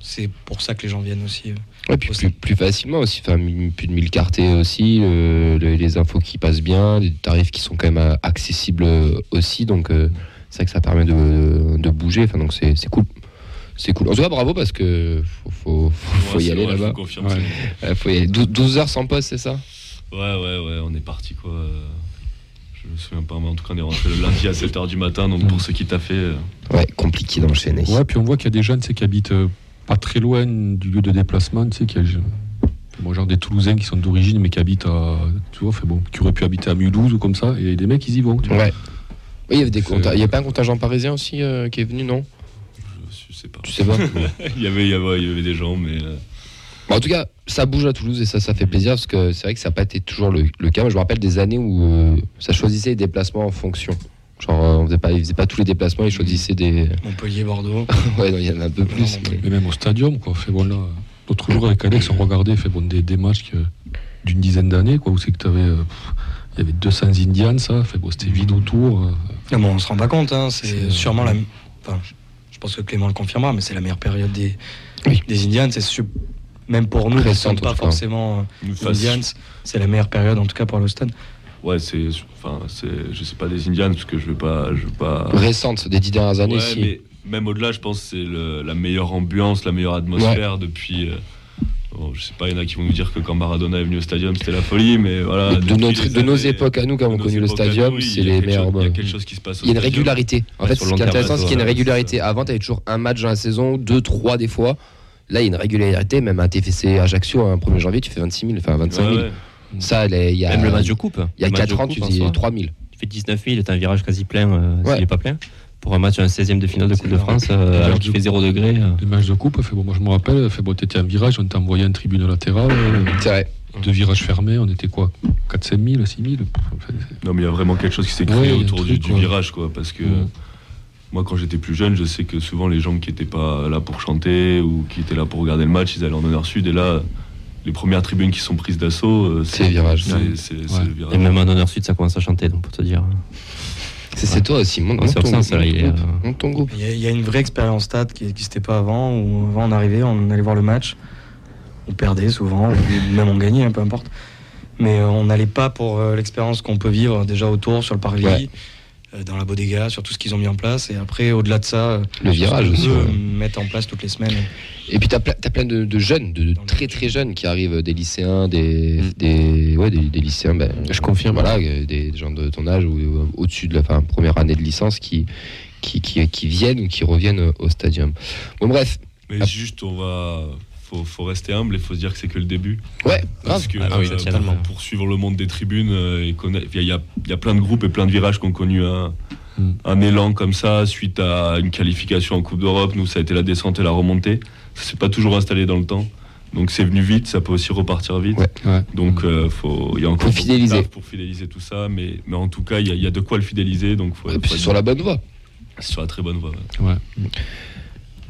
c'est pour ça que les gens viennent aussi. Ouais, puis plus, plus facilement aussi, enfin, plus de 1000 cartés aussi, euh, le- les infos qui passent bien, des tarifs qui sont quand même euh, accessibles euh, aussi, donc euh, c'est vrai que ça permet de, de bouger, enfin, donc c'est c'est cool. C'est cool. En tout cas, bravo parce que faut, faut, faut, y c'est aller là-bas. Ouais. c'est- faut y aller. 12, 12 heures sans poste, c'est ça? Ouais, ouais, ouais, on est parti quoi. Je me souviens pas, mais en tout cas, on est rentré le lundi à 7h du matin, donc pour ceux qui t'a fait. Ouais, compliqué d'enchaîner. Ouais, puis on voit qu'il y a des jeunes sais, qui habitent euh, pas très loin du lieu de déplacement. Tu sais, qu'il y a, bon, genre des Toulousains qui sont d'origine, mais qui habitent à. Tu vois, fait bon, qui auraient pu habiter à Mulhouse ou comme ça. Et des mecs, ils y vont. tu vois. Ouais. Oui, il y avait des Il y a pas un contingent parisien aussi euh, qui est venu, non? Je, je sais pas. Tu sais pas? Il, y avait, il, y avait, il y avait des gens, mais. euh, Bon, en tout cas, ça bouge à Toulouse et ça, ça fait plaisir parce que c'est vrai que ça n'a pas été toujours le, le cas. Moi, je me rappelle des années où euh, ça choisissait les déplacements en fonction. Genre, euh, on faisait pas, ils faisaient pas tous les déplacements, ils choisissaient des. Montpellier, Bordeaux. ouais, il y en a un peu plus. Non, mais- Mais même au stadium, quoi. Fait bon, là, l'autre jour avec Alex, on regardait fait bon, des, des matchs que- d'une dizaine d'années, quoi, où c'est que tu avais. il y avait 200 Indians, ça. Fait bon, c'était vide autour. euh, Non, mais on se rend pas compte, hein, c'est C'est- sûrement la. Enfin, je pense que Clément le confirmera, mais c'est la meilleure période des, Oui. des Indians. C'est même pour nous, qui ne sommes pas forcément euh, Indians, c'est la meilleure période en tout cas pour le stade. Ouais, c'est. Enfin, c'est. Je sais pas des Indians, parce que je veux pas. Je veux pas... Récente, des dix dernières années, Ouais, si. mais même au-delà, je pense que c'est le- la meilleure ambiance, la meilleure atmosphère depuis. euh, bon, je sais pas, il y en a qui vont nous dire que quand Maradona est venu au stadium, c'était la folie, mais voilà. de, notre- de nos époques à nous, quand on a connu le nous, stadium, c'est les meilleurs. chose- Il y a quelque chose qui se passe Il y a une stadium. régularité. En Ouais, fait, ce qui est intéressant, c'est qu'il y a une régularité. Avant, tu avais toujours un match dans la saison, deux, trois des fois. Là, il y a une régularité. Même un TFC Ajaccio, un 1er janvier, tu fais 26 000, enfin 25 000. Ouais, ouais. Ça, elle est- il y a, Même le match de coupe. il y a Le match 4 de ans, tu faisais soi, 3 000. Tu fais 19 000, t'as un virage quasi plein euh, Ouais. s'il n'est pas plein. Pour un match, un 16e de finale de Coupe de. France, euh, alors qu'il fait coup. 0 degré. euh, Les matchs de coupe, fait bon, moi je me rappelle, fait bon, t'étais en virage, on t'a envoyé en tribune latérale, euh, C'est vrai. deux virages fermés, on était quoi 4 5 000, 6 000 Enfin, c'est- Non, mais il y a vraiment quelque chose qui s'est créé un autour du, truc, du ouais. virage, quoi. Parce que moi, quand j'étais plus jeune, je sais que souvent les gens qui n'étaient pas là pour chanter ou qui étaient là pour regarder le match, ils allaient en honneur sud. Et là, les premières tribunes qui sont prises d'assaut, euh, C'est le virage. Et même en honneur sud, ça commence à chanter, donc pour te dire. C'est c'est toi aussi. Monte, Ouais, monte c'est ton, absent, ça, là, il est, monte- euh, monte ton groupe. Il y, a- il y a une vraie expérience stade qui n'existait pas avant, où avant on arrivait, on allait voir le match, on perdait souvent, ou même on gagnait, hein, peu importe. Mais euh, on n'allait pas pour l'expérience qu'on peut vivre déjà autour, sur le parvis. Ouais. Euh, dans la bodega, sur tout ce qu'ils ont mis en place. Et après, au-delà de ça, euh, Le virage aussi, peut ouais. mettre en place toutes les semaines. Et puis, tu as, plein de, de jeunes, de, très très jeunes qui arrivent, des lycéens, des, Mm. des, ouais, des, des lycéens. ben, Je confirme. Voilà, euh, des, des gens de ton âge ou au-dessus de la enfin, première année de licence qui, qui, qui, qui viennent ou qui reviennent au- au stadium. Bon, bref, Mais Ah. juste, on va. Faut, faut rester humble et faut se dire que c'est que le début. ouais, Parce que Ah oui, euh, pour, pour suivre le monde des tribunes, euh, il y, a, il y a plein de groupes et plein de virages qui ont connu un, Mm. un élan comme ça suite à une qualification en Coupe d'Europe. Nous, ça a été la descente et la remontée. Ça s'est pas toujours installé dans le temps. Donc c'est venu vite, ça peut aussi repartir vite. Ouais. Ouais. Donc euh, faut, il y a encore Faut fidéliser. pour fidéliser tout ça, mais, mais en tout cas, il y, a- il y a de quoi le fidéliser. Donc faut, Et puis, faut sur la bonne voie. c'est sur la très bonne voie. ouais. Ouais.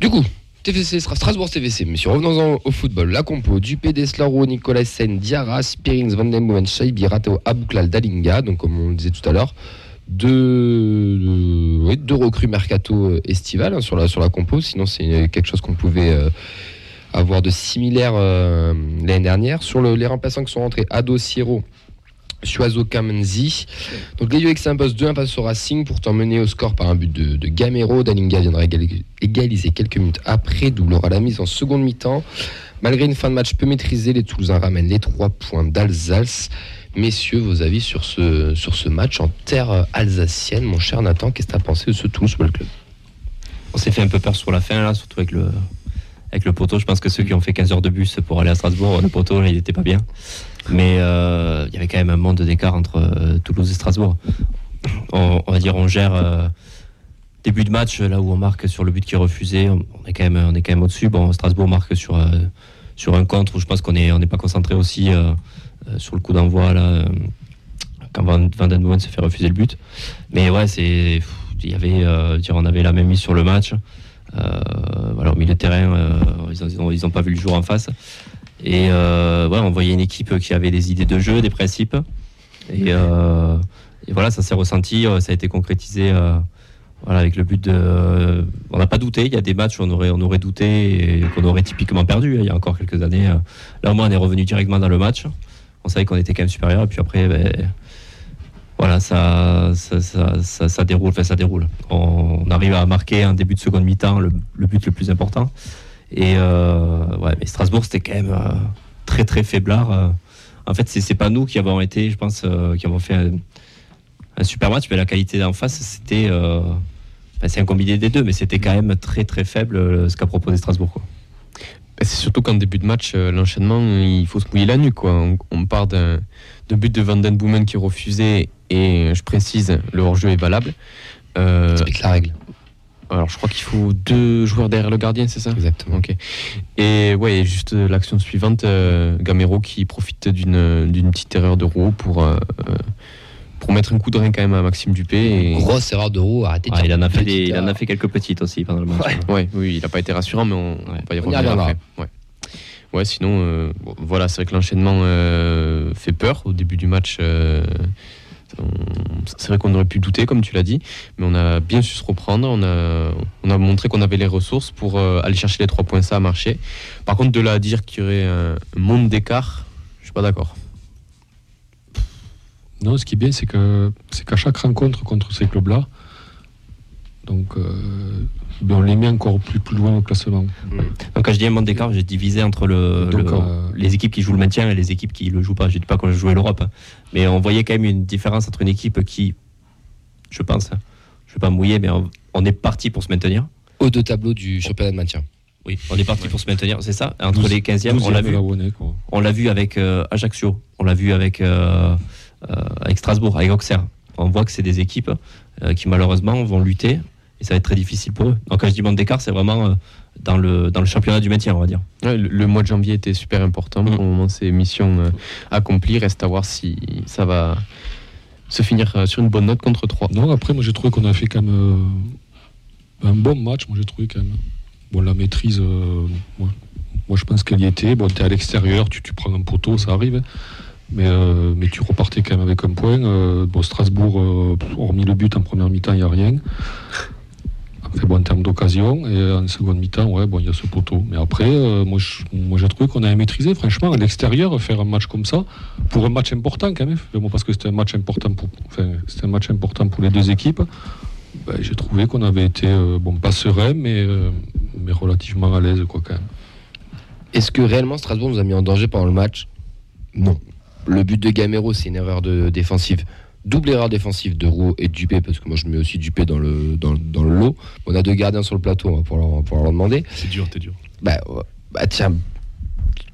Du coup, TFC Strasbourg TFC. Messieurs, revenons-en au football. La compo Dupé, Deslaro, Nicolas Sen, Diarra, Spearings, Van den Boomen, Shaibi, Rateo, Abouklal, Dalinga. Donc, comme on le disait tout à l'heure, deux, deux recrues mercato euh, estivales hein, sur, la, compo. Sinon, c'est quelque chose qu'on pouvait euh, avoir de similaire euh, l'année dernière. Sur le- les remplaçants qui sont rentrés, Ado Sierro. Suazo Kamenzi. Donc les qui s'impose 2-1 face au Racing, pourtant mené au score par un but de, Gamero. Dalinga viendra égali- égaliser quelques minutes après, doublera la mise en seconde mi-temps. Malgré une fin de match peu maîtrisée, les Toulousains ramènent les 3 points d'Alsace. Messieurs, vos avis sur ce, sur ce match en terre alsacienne, mon cher Nathan, qu'est-ce que tu as pensé de ce Toulouse Football Club? On s'est fait un peu peur sur la fin, là, surtout avec le, avec le poteau. Je pense que ceux qui ont fait 15 heures de bus pour aller à Strasbourg, le poteau, il n'était pas bien. Mais euh, il y avait quand même un monde d'écart entre euh, Toulouse et Strasbourg. On, va dire, on gère euh, début de match, là où on marque sur le but qui est refusé. On est quand même, on est quand même au-dessus. Bon, Strasbourg marque sur, sur un contre où je pense qu'on n'est on pas concentré aussi sur le coup d'envoi, là, quand Van, Den se fait refuser le but. Mais ouais, c'est. Il y avait, dire, on avait la même mise sur le match. Euh, voilà, au milieu de terrain, euh, ils n'ont pas vu le jour en face. Et euh, on voyait une équipe qui avait des idées de jeu, des principes. Et, voilà, ça s'est ressenti, ça a été concrétisé voilà, avec le but de. on n'a pas douté, il y a des matchs où on aurait, on aurait douté et qu'on aurait typiquement perdu hein, il y a encore quelques années. Là, au moins, on est revenu directement dans le match. On savait qu'on était quand même supérieur. Et puis après, ben, voilà, ça, déroule, enfin ça déroule. On, arrive à marquer un début de seconde mi-temps, le, but le plus important. Et euh, mais Strasbourg, c'était quand même euh, très très faiblard. euh. En fait, c'est pas nous qui avons été, je pense, qui avons fait un, super match, mais la qualité en face, c'était, c'est un combiné des deux, mais c'était quand même très très faible ce qu'a proposé Strasbourg. Quoi. Bah, C'est surtout qu'en début de match, l'enchaînement, il faut se mouiller la nuque. Quoi. On, part d'un but de Van Den Boomen qui refusé, et je précise, le hors-jeu est valable. Euh, Explique la règle. alors, je crois qu'il faut deux joueurs derrière le gardien, c'est ça Exactement. Ok. Et ouais, juste euh, l'action suivante, euh, Gamero qui profite d'une d'une petite erreur de roue pour, euh, euh, pour mettre un coup de rein quand même à Maxime Dupé. Et... Grosse erreur de roue, arrêtez de Ah, dire il, en a fait des, il en a fait quelques petites aussi pendant le match. Ouais. Ouais, oui, il n'a pas été rassurant, mais on, va y revenir après. Ouais. Ouais, sinon, euh, bon, voilà, c'est vrai que l'enchaînement euh, fait peur au début du match. C'est vrai qu'on aurait pu douter, comme tu l'as dit, mais on a bien su se reprendre. On a, on a montré qu'on avait les ressources pour euh, aller chercher les trois points, ça a marché. Par contre, de là à dire qu'il y aurait un monde d'écart, je suis pas d'accord. Non, ce qui est bien, c'est que c'est qu'à chaque rencontre contre ces clubs-là, donc euh, ben, on les met encore plus, plus loin au classement. Donc quand je dis un monde d'écart, j'ai divisé entre le, Donc, le- euh, les équipes qui jouent le maintien et les équipes qui le jouent pas. Je dis pas qu'on jouait l'Europe, hein. mais on voyait quand même une différence entre une équipe qui, je pense, hein, je vais pas me mouiller, mais on, on est parti pour se maintenir. Haut de tableau du championnat de maintien. Oui, on est parti pour se maintenir, c'est ça. Entre les 15e, on 12e l'a vu. On l'a vu avec euh, Ajaccio, on l'a vu avec, euh, euh, avec Strasbourg, avec Auxerre. On voit que c'est des équipes euh, qui malheureusement vont lutter et ça va être très difficile pour eux. Donc quand je dis monde d'écart, c'est vraiment euh, dans, le, dans le championnat du maintien, on va dire. Ouais, le, le mois de janvier était super important. Mm. Pour le moment, c'est mission euh, accomplie. Reste à voir si ça va se finir euh, sur une bonne note contre 3. Non, après, moi j'ai trouvé qu'on a fait quand même euh, un bon match. Moi j'ai trouvé quand même. Bon, la maîtrise, euh, moi, moi, je pense qu'elle y était. Bon, tu es à l'extérieur, tu, tu prends un poteau, ça arrive. Mais, euh, mais tu repartais quand même avec un point. Euh, bon, Strasbourg, euh, hormis le but en première mi-temps, il n'y a rien. Fait bon en termes d'occasion. Et en seconde mi-temps, ouais, bon, il y a ce poteau. Mais après, euh, moi, j'ai trouvé qu'on avait maîtrisé, franchement, à l'extérieur, faire un match comme ça, pour un match important quand même, parce que c'était un match important pour, enfin, un match important pour les deux équipes. Ben, j'ai trouvé qu'on avait été, euh, bon, pas serein, mais, euh, mais relativement à l'aise, quoi, quand même. Est-ce que réellement Strasbourg nous a mis en danger pendant le match? Non. Le but de Gamero, c'est une erreur de défensive. Double erreur défensive de Roux et de Dupé, parce que moi je mets aussi Dupé dans le, dans, dans le lot. On a deux gardiens sur le plateau, on va pouvoir leur, pouvoir demander. C'est dur, t'es dur. Bah, bah tiens,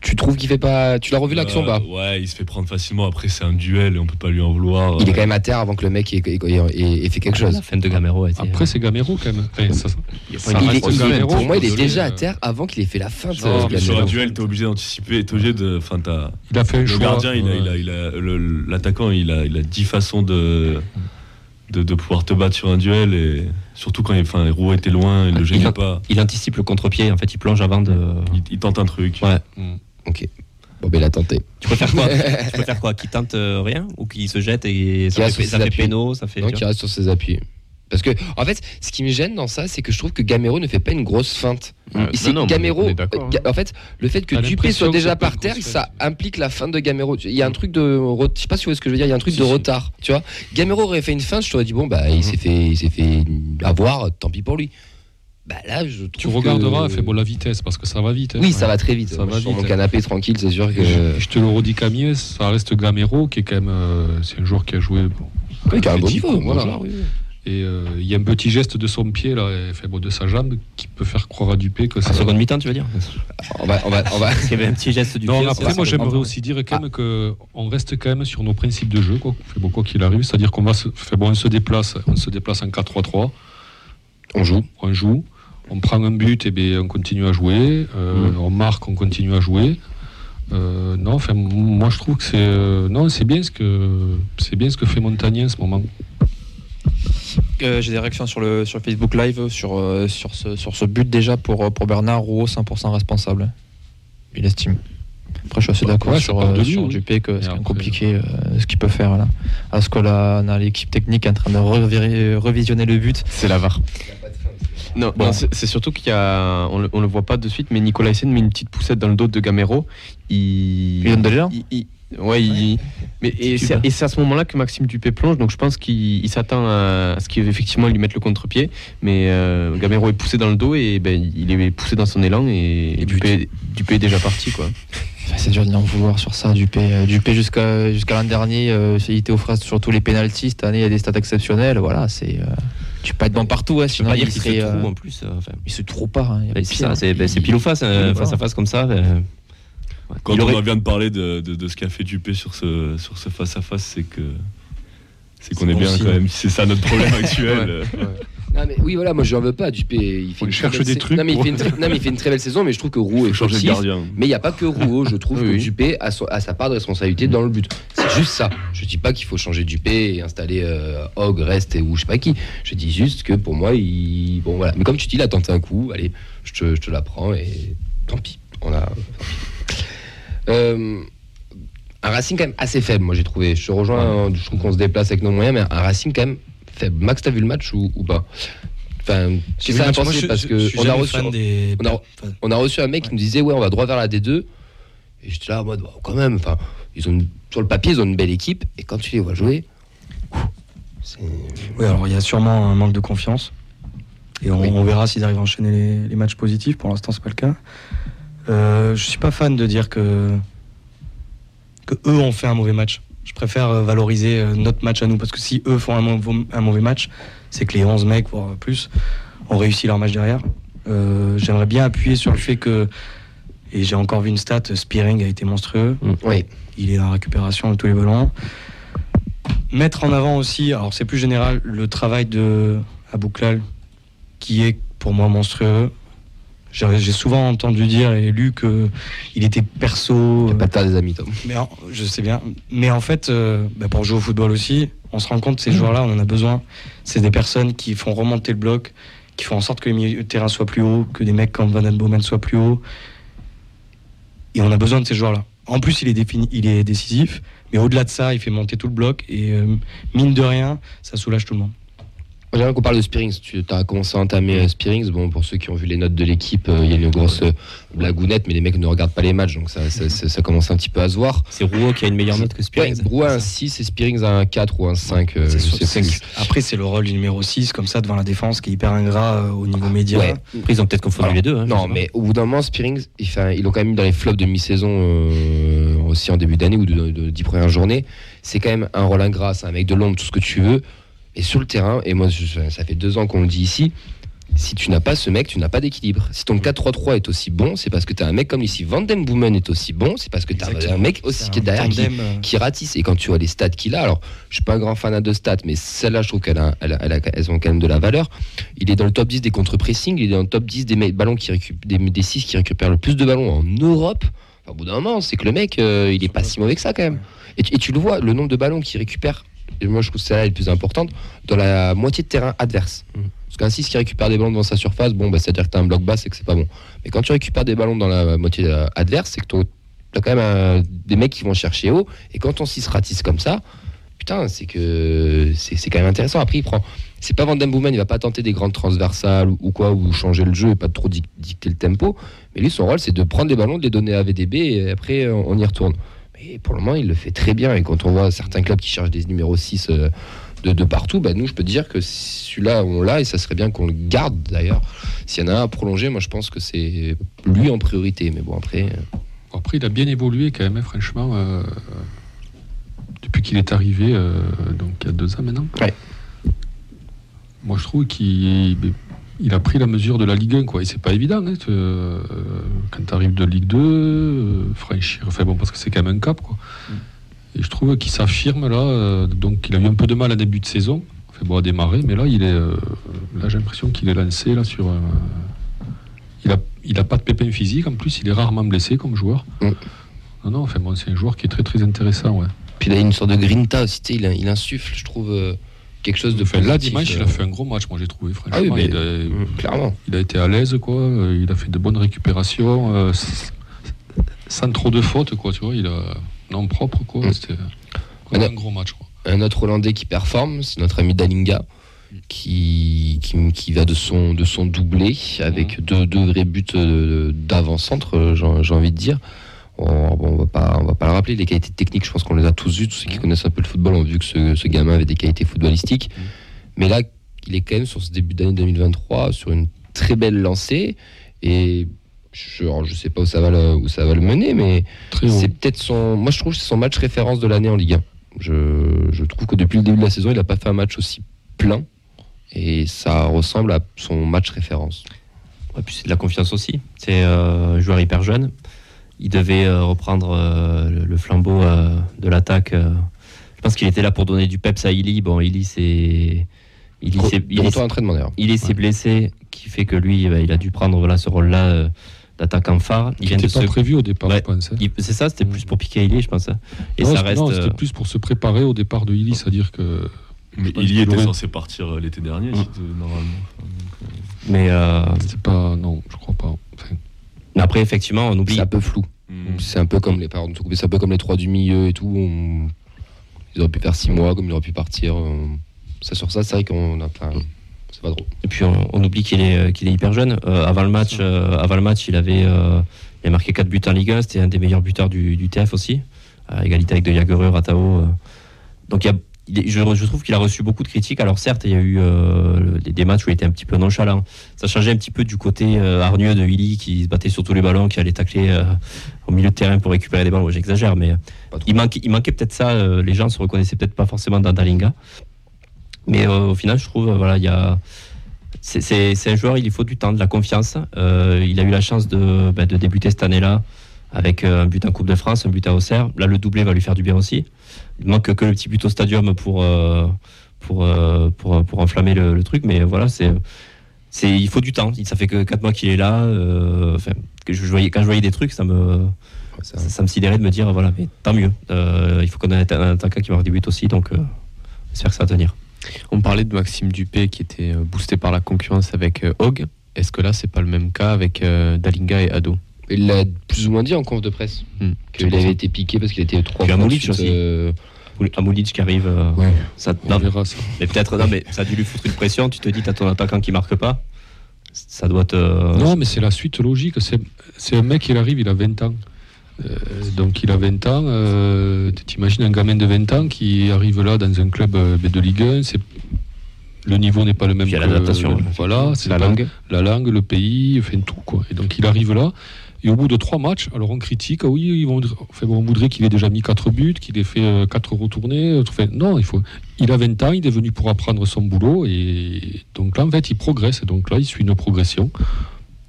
tu trouves qu'il fait pas. Tu l'as revu l'action Euh, bah Ouais, il se fait prendre facilement. Après, c'est un duel et on peut pas lui en vouloir. Il est Euh, quand même à terre avant que le mec ait, ait- ait- ait fait quelque chose. La fin de Gamero. Après, c'est Gamero quand même. Enfin, ça- il est- Gamero, pour moi, il est déjà à euh, terre avant qu'il ait fait la feinte. Non, euh, mais sur un duel, t'es obligé d'anticiper, t'es obligé de. Enfin, t'as. Il a fait un Le choix. gardien, il a, il a, il a- le- l'attaquant, il a, il a 10 façons de, de, de pouvoir te battre sur un duel et surtout quand il, enfin, Roux était loin, il le gênait a- pas. Il anticipe le contre-pied, en fait, il plonge avant de. Il, il tente un truc. Ouais. Ok. Bon, ben il a tenté. Tu préfères quoi Tu préfères quoi Qu'il tente euh, rien ou qu'il se jette et Qu'il ça fait, ça fait péno, ça fait. Non, tu qui vois reste sur ses appuis. Parce que, en fait, ce qui me gêne dans ça, c'est que je trouve que Gamero ne fait pas une grosse feinte. Euh, non, mais Gamero, euh, hein. En fait, le fait que Dupé soit que déjà c'est par terre, ça implique la fin de Gamero. Il y a un truc de, je sais pas si vous voyez ce que je veux dire, il y a un truc Si, de si. retard, tu vois. Gamero aurait fait une feinte, je t'aurais dit bon bah il s'est fait, il s'est fait avoir, tant pis pour lui. Bah là, je trouve Tu que- regarderas, fais bon la vitesse, parce que ça va vite. hein. Oui, ça va très vite. Ça va sur mon hein. canapé tranquille, c'est sûr que. Je, je te le redis Camille, ça reste Gamero qui est quand même, euh, c'est un joueur qui a joué. bon, Oui, qui a un bon niveau. voilà. Et euh, il y a un petit geste de son pied là, et, enfin, bon, de sa jambe, qui peut faire croire à Dupé que En c'est. seconde mi-temps, tu veux dire On va, on va, on va. Parce qu'il y avait un petit geste du Non, pied, après, moi j'aimerais aussi dire quand même que on reste quand même sur nos principes de jeu, quoi. Fait bon, quoi qu'il arrive, c'est-à-dire qu'on va se, fait bon, on se déplace, on se déplace en 4-3-3, On joue. on joue, on prend un but, et bien on continue à jouer, euh, on marque, on continue à jouer. Euh, non, enfin, moi je trouve que c'est non, c'est bien ce que c'est bien ce que fait Montagnier en ce moment. Euh, J'ai des réactions sur le sur Facebook Live sur, euh, sur, ce, sur ce but déjà pour, euh, pour Bernard Rouault, 100% responsable. Il estime. Après, je suis assez Bah, d'accord ouais, sur, euh, oui. Dupé que c'est compliqué euh, ce qu'il peut faire là. Parce que là, on a l'équipe technique en train de revisionner le but. C'est la VAR. Non, Bon. non, c'est surtout qu'il y a, on le, on le voit pas de suite, mais Nicolas Hyssen met une petite poussette dans le dos de Gamero. Il, Il donne de il- ouais, il- mais et c'est à ce moment-là que Maxime Dupé plonge, donc je pense qu'il il s'attend à, à ce qu'effectivement il lui mette le contre-pied, mais euh, Gamero est poussé dans le dos et ben il est poussé dans son élan et, Et Dupé, Dupé est déjà parti quoi. Enfin, C'est dur de en vouloir sur ça, Dupé. Euh, Dupé jusqu'à jusqu'à l'an dernier, euh, il était aux fraises sur tous les pénaltys. Cette année, il y a des stats exceptionnels. Voilà, c'est. euh, tu peux pas être bon partout, hein, sinon pas dire il serait. se euh, trouve en plus. euh, enfin, il se trouve pas. hein, c'est ça, hein. c'est ben, c'est Il- pile ou face, euh, il- face à face comme ça. Ouais. Quand Il on aurait- vient de parler de, de- de ce qu'a fait Dupé sur ce sur ce face à face, c'est que c'est qu'on est bon bien signe. quand même. C'est ça notre problème actuel. Non, mais oui, voilà, moi je n'en veux pas. Dupé, il fait On une cherche très belle des trucs Non, mais il fait une très- non, mais il fait une très belle saison, mais je trouve que Roux est changer gardien. Mais il n'y a pas que Rouault, je trouve Oui, que. Dupé a, sa part de responsabilité dans le but. C'est juste ça. Je dis pas qu'il faut changer Dupé et installer euh, Hogg, Rest et ou je sais pas qui. Je dis juste que pour moi, il. Bon voilà. Mais comme tu dis, il a tenté un coup, allez, je te, je te la prends et tant pis. On a. tant pis. Euh, un Racing quand même assez faible, moi j'ai trouvé. Je te rejoins, je trouve qu'on se déplace avec nos moyens, mais un Racing quand même faible. Max, t'as vu le match ou, ou pas? Enfin, J'ai c'est vu ça le à match. Moi, penser je- parce je- que je on a reçu, des- on a- enfin, on a reçu un mec qui nous disait ouais on va droit vers la D2 et j'étais là en mode Wow, quand même enfin ils ont une- sur le papier ils ont une belle équipe et quand tu les vois jouer c'est Oui, alors il y a sûrement un manque de confiance. Et on, Oui. on verra s'ils arrivent à enchaîner les, les matchs positifs. Pour l'instant, c'est pas le cas. Euh, je suis pas fan de dire que, que eux ont fait un mauvais match. Je préfère euh, valoriser euh, notre match à nous. Parce que si eux font un, mau- un mauvais match, c'est que les 11 mecs, voire plus, ont réussi leur match derrière. Euh, J'aimerais bien appuyer sur le fait que, et j'ai encore vu une stat, Spearing a été monstrueux. oui Il est en récupération de tous les ballons. Mettre en avant aussi, alors c'est plus général, le travail de Abouklal, qui est pour moi monstrueux. J'ai souvent entendu dire et lu que il était perso. pas de terre des amis Tom Mais en- je sais bien. Mais en fait, euh, bah, pour jouer au football aussi, on se rend compte ces joueurs-là, on en a besoin. C'est des personnes qui font remonter le bloc, qui font en sorte que le milieu de terrain soit plus haut, que des mecs comme Van Den Boomen soient plus hauts. Et on a besoin de ces joueurs-là. En plus, il est, défini, il est décisif, mais au-delà de ça, il fait monter tout le bloc et euh, mine de rien, ça soulage tout le monde. J'aimerais qu'on parle de Spearings. Tu as commencé à entamer euh, Spearings. Bon, pour ceux qui ont vu les notes de l'équipe, euh, il y a une grosse euh, blagounette, mais les mecs ne regardent pas les matchs, donc ça, ça, ça- ça commence un petit peu à se voir. C'est Rouault qui a une meilleure note que Ouais, Spearings. Brouin un 6 et Spearings un 4 ou un 5. euh, C'est je sûr, sais c'est- plus. Après, c'est le rôle du numéro 6, comme ça, devant la défense, qui est hyper ingrat euh, au niveau média. Ouais. Après, ils ont peut-être confondu Alors, les deux. hein, non, mais au bout d'un moment, Spearings, ils, l'ont quand même mis dans les flops de mi-saison euh, aussi en début d'année ou de, de, 10 premières journées. C'est quand même un rôle ingrat, c'est un mec de l'ombre, tout ce que tu veux. Et sur le terrain, et moi, je- ça fait deux ans qu'on le dit ici, si tu n'as pas ce mec, tu n'as pas d'équilibre. Si ton 4-3-3 est aussi bon, c'est parce que tu as un mec comme ici. Van Den Boomen est aussi bon, c'est parce que tu as un mec aussi qui est derrière qui, euh, qui ratisse. Et quand tu vois les stats qu'il a, alors je suis pas un grand fan de stats, mais celle-là, je trouve qu'elles elle elles ont quand même de la valeur. Il est dans le top 10 des contre-pressing, il est dans le top 10 des ballons qui récup- des, des 6 qui récupèrent le plus de ballons en Europe. Enfin, au bout d'un moment, c'est que le mec, euh, il est pas si mauvais que ça quand même. Et tu le vois, le nombre de ballons qu'il récupère, et moi je trouve que celle-là la plus importante, dans la moitié de terrain adverse. Mm. Parce qu'un 6 qui récupère des ballons devant sa surface, bon, bah, c'est-à-dire que tu as un bloc bas, c'est que c'est pas bon. Mais quand tu récupères des ballons dans la moitié euh, adverse, c'est que tu as quand même euh, des mecs qui vont chercher haut. Et quand ton 6 ratisse comme ça, putain, c'est que c'est c'est quand même intéressant. Après, il prend. C'est pas Van Boomen, il va pas tenter des grandes transversales ou, ou quoi, ou changer le jeu et pas trop dic- dicter le tempo. Mais lui, son rôle, c'est de prendre les ballons, de les donner à VDB et après, euh, on y retourne. Mais pour le moment, il le fait très bien. Et quand on voit certains clubs qui cherchent des numéros 6 euh, de, de partout, bah, nous, je peux te dire que celui-là, on l'a et ça serait bien qu'on le garde d'ailleurs. S'il y en a un à prolonger, moi, je pense que c'est lui en priorité. Mais bon, après. euh, Après, il a bien évolué quand même, hein, franchement. euh, depuis qu'il est arrivé, euh, donc il y a deux ans maintenant. Ouais. Moi, je trouve qu'il il a pris la mesure de la Ligue 1, quoi. Et c'est pas évident, hein, euh, quand tu arrives de Ligue 2, euh, franchir. Enfin bon, parce que c'est quand même un cap, quoi. Et je trouve qu'il s'affirme là. euh, donc, il a eu un peu de mal à début de saison. Enfin bon, à démarrer, mais là, il est. euh, là, j'ai l'impression qu'il est lancé là sur. un- il a, il a pas de pépin physique. En plus, il est rarement blessé comme joueur. Mm. Non, non. Enfin bon, c'est un joueur qui est très très intéressant, ouais. Puis il a une sorte de grinta aussi, il, il insuffle, je trouve, euh, quelque chose de Enfin, là, dimanche, il euh. a fait un gros match, moi j'ai trouvé, franchement. Ah oui, mais- il, a, Mm, clairement. il a été à l'aise, quoi. euh, Il a fait de bonnes récupérations, euh, sans trop de fautes, quoi. Tu vois, il a non propre, quoi. Mm. C'était un gros match, quoi. Un autre Hollandais qui performe, c'est notre ami Dalinga, qui, qui, qui va de son, de son doublé avec deux, deux vrais buts euh, d'avant-centre, euh, j'ai envie de dire. On, bon, on va pas, on va pas le rappeler, les qualités techniques, je pense qu'on les a tous vues. Tous ceux qui connaissent un peu le football ont vu que ce, ce gamin avait des qualités footballistiques. Mais là, il est quand même sur ce début d'année 2023 sur une très belle lancée. Et je, je sais pas où ça va le, où ça va le mener, mais c'est peut-être son. Moi, je trouve que c'est son match référence de l'année en Ligue 1. Je, je trouve que depuis le début de la saison, il n'a pas fait un match aussi plein. Et ça ressemble à son match référence. Ouais, puis c'est de la confiance aussi. C'est euh, un joueur hyper jeune. Il devait euh, reprendre euh, le, le flambeau euh, de l'attaque. euh. Je pense qu'il était là pour donner du peps à Illy. Bon, Illy. Illy, s'est- Illy. Illy s'est blessé, qui fait que lui, bah, il a dû prendre voilà, ce rôle-là euh, d'attaquant phare. Il Il vient de n'était pas se- prévu au départ, Ouais. je pense. hein. il- C'est ça, c'était plus pour piquer Illy, je pense. hein. Et non, ça reste. non, euh, c'était plus pour se préparer au départ de Illy, c'est-à-dire que. Mais pense il y qu'il était censé partir l'été dernier, Mm. normalement. mais, euh, C'est pas. Non, je crois pas. Enfin, mais après, effectivement, on oublie. C'est un peu flou. Mm. C'est un peu comme les couper, c'est un peu comme les trois du milieu et tout. on- Ils auraient pu faire six mois, comme ils auraient pu partir. euh, Ça sur ça, c'est vrai qu'on a pas. C'est pas drôle. Et puis on, on oublie qu'il est, euh, qu'il est hyper jeune. Euh, avant, le match, euh, avant le match, il avait euh, il a marqué 4 buts en Ligue 1. C'était un des meilleurs buteurs du, du TF aussi, à égalité avec De Jagereux, Ratao. euh. Donc il y a- il est- je, je trouve qu'il a reçu beaucoup de critiques. Alors certes, il y a eu euh, des, des matchs où il était un petit peu nonchalant. Ça changeait un petit peu du côté euh, hargneux de Willy qui se battait sur tous les ballons, qui allait tacler euh, au milieu de terrain pour récupérer des ballons. J'exagère, mais il manquait, il manquait peut-être ça. les gens se reconnaissaient peut-être pas forcément dans Dalinga. Mais au final, je trouve, voilà, il y a. C'est- un joueur, il lui faut du temps, de la confiance. Il a eu la chance de, bah, de débuter cette année-là avec euh, un but en Coupe de France, un but à Auxerre. Là, le doublé va lui faire du bien aussi. Il manque que le petit but au stadium pour, euh, pour, euh, pour, pour enflammer le, le truc. Mais voilà, c'est. c'est- Il faut du temps. Ça fait que 4 mois qu'il est là. enfin, que je voyais, quand je voyais des trucs, ça me, Ça- me sidérait de me dire voilà, mais tant mieux. Euh, il faut qu'on ait un attaquant qui marque des buts aussi. Donc, euh, j'espère que ça va tenir. On parlait de Maxime Dupé qui était boosté par la concurrence avec Hogg. Est-ce que là, c'est pas le même cas avec euh, Dalinga et Ado? Il l'a plus ou moins dit en conf de presse Hmm. qu'il avait été piqué parce qu'il était trois fois aussi. euh, Amulic qui arrive. euh, Ouais, ça, non, verra ça. mais peut-être, non, mais ça a dû lui foutre une pression. Tu te dis, t'as ton attaquant qui marque pas. Ça doit te. Non, mais c'est la suite logique. C'est c'est un mec, il arrive, il a 20 ans. Euh, donc il a 20 ans. Euh, T'imagines un gamin de 20 ans qui arrive là dans un club euh, de Ligue 1. c'est- Le niveau n'est pas le même il y a que- l'adaptation. Voilà, c'est La pas- langue. la langue, le pays, enfin tout quoi. Et donc il arrive là. Et au bout de trois matchs, alors on critique, ah oui, ils vont, enfin, on voudrait qu'il ait déjà mis quatre buts, qu'il ait fait euh, quatre retournées. Enfin, non, il faut. Il a 20 ans, il est venu pour apprendre son boulot et donc là en fait il progresse. Et donc là il suit une progression.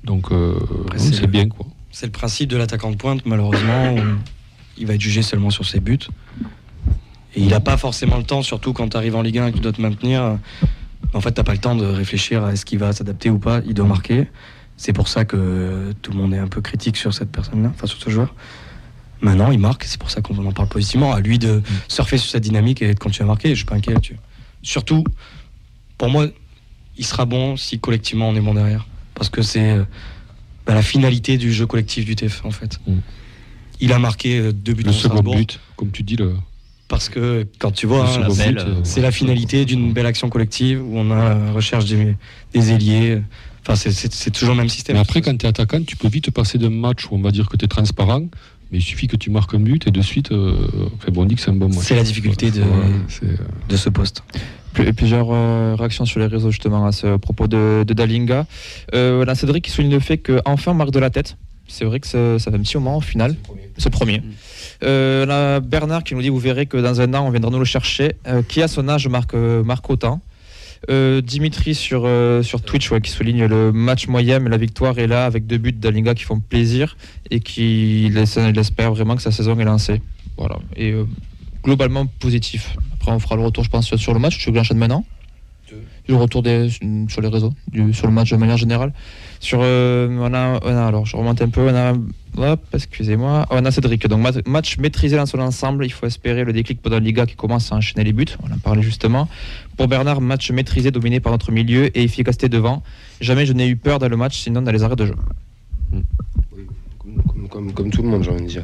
Donc euh, c'est bien quoi. C'est le principe de l'attaquant de pointe, malheureusement. où il va être jugé seulement sur ses buts. Et il n'a pas forcément le temps, surtout quand tu arrives en Ligue 1 et que tu dois te maintenir. En fait, tu pas le temps de réfléchir à est-ce qu'il va s'adapter ou pas. Il doit marquer. C'est pour ça que tout le monde est un peu critique sur cette personne-là, enfin sur ce joueur. Maintenant, il marque, c'est pour ça qu'on en parle positivement. À lui de surfer sur cette dynamique et de continuer à marquer. Je suis pas inquiet là-dessus. Surtout, pour moi, il sera bon si collectivement on est bon derrière. Parce que c'est euh, bah, la finalité du jeu collectif du TF en fait. Mm. Il a marqué euh, deux buts Le second but, comme tu dis, le, parce que quand tu vois, hein, second belle, but, euh, c'est la finalité d'une belle action collective où on a la recherche des, des ailiers. Enfin, c'est- toujours le même système. Mais après, quand tu es attaquant, tu peux vite passer d'un match où on va dire que tu es transparent, mais il suffit que tu marques un but et de suite, euh, bon, on dit que c'est un bon match. C'est la difficulté de- Ouais, c'est, euh, de ce poste. Plus- Plusieurs euh, réactions sur les réseaux justement à ce propos de, de Dalinga. Euh, voilà, Cédric qui souligne le fait qu'enfin on marque de la tête. C'est vrai que ça, ça fait un petit moment au final. C'est le premier. Euh, là, Bernard qui nous dit vous verrez que dans un an on viendra nous le chercher. Euh, qui à son âge marque, euh, marque autant Euh, Dimitri sur, euh, sur Twitch ouais, qui souligne le match moyen mais la victoire est là avec deux buts d'Alinga qui font plaisir et qui laisse- il espère vraiment que sa saison est lancée. Voilà. Et euh, globalement positif. Après on fera le retour je pense sur le match. Tu veux que j'enchaîne maintenant? Le retour des, sur les réseaux, du- sur le match de manière générale. Sur, euh, on a, on a- alors je remonte un peu, on a, hop, excusez-moi, on a Cédric. Donc mat- match maîtrisé dans son ensemble, il faut espérer le déclic pour la Liga qui commence à enchaîner les buts, on en parlait justement. Pour Bernard, match maîtrisé, dominé par notre milieu et efficacité devant. Jamais je n'ai eu peur dans le match, sinon dans les arrêts de jeu. Comme, comme- comme- comme tout le monde, j'ai envie de dire.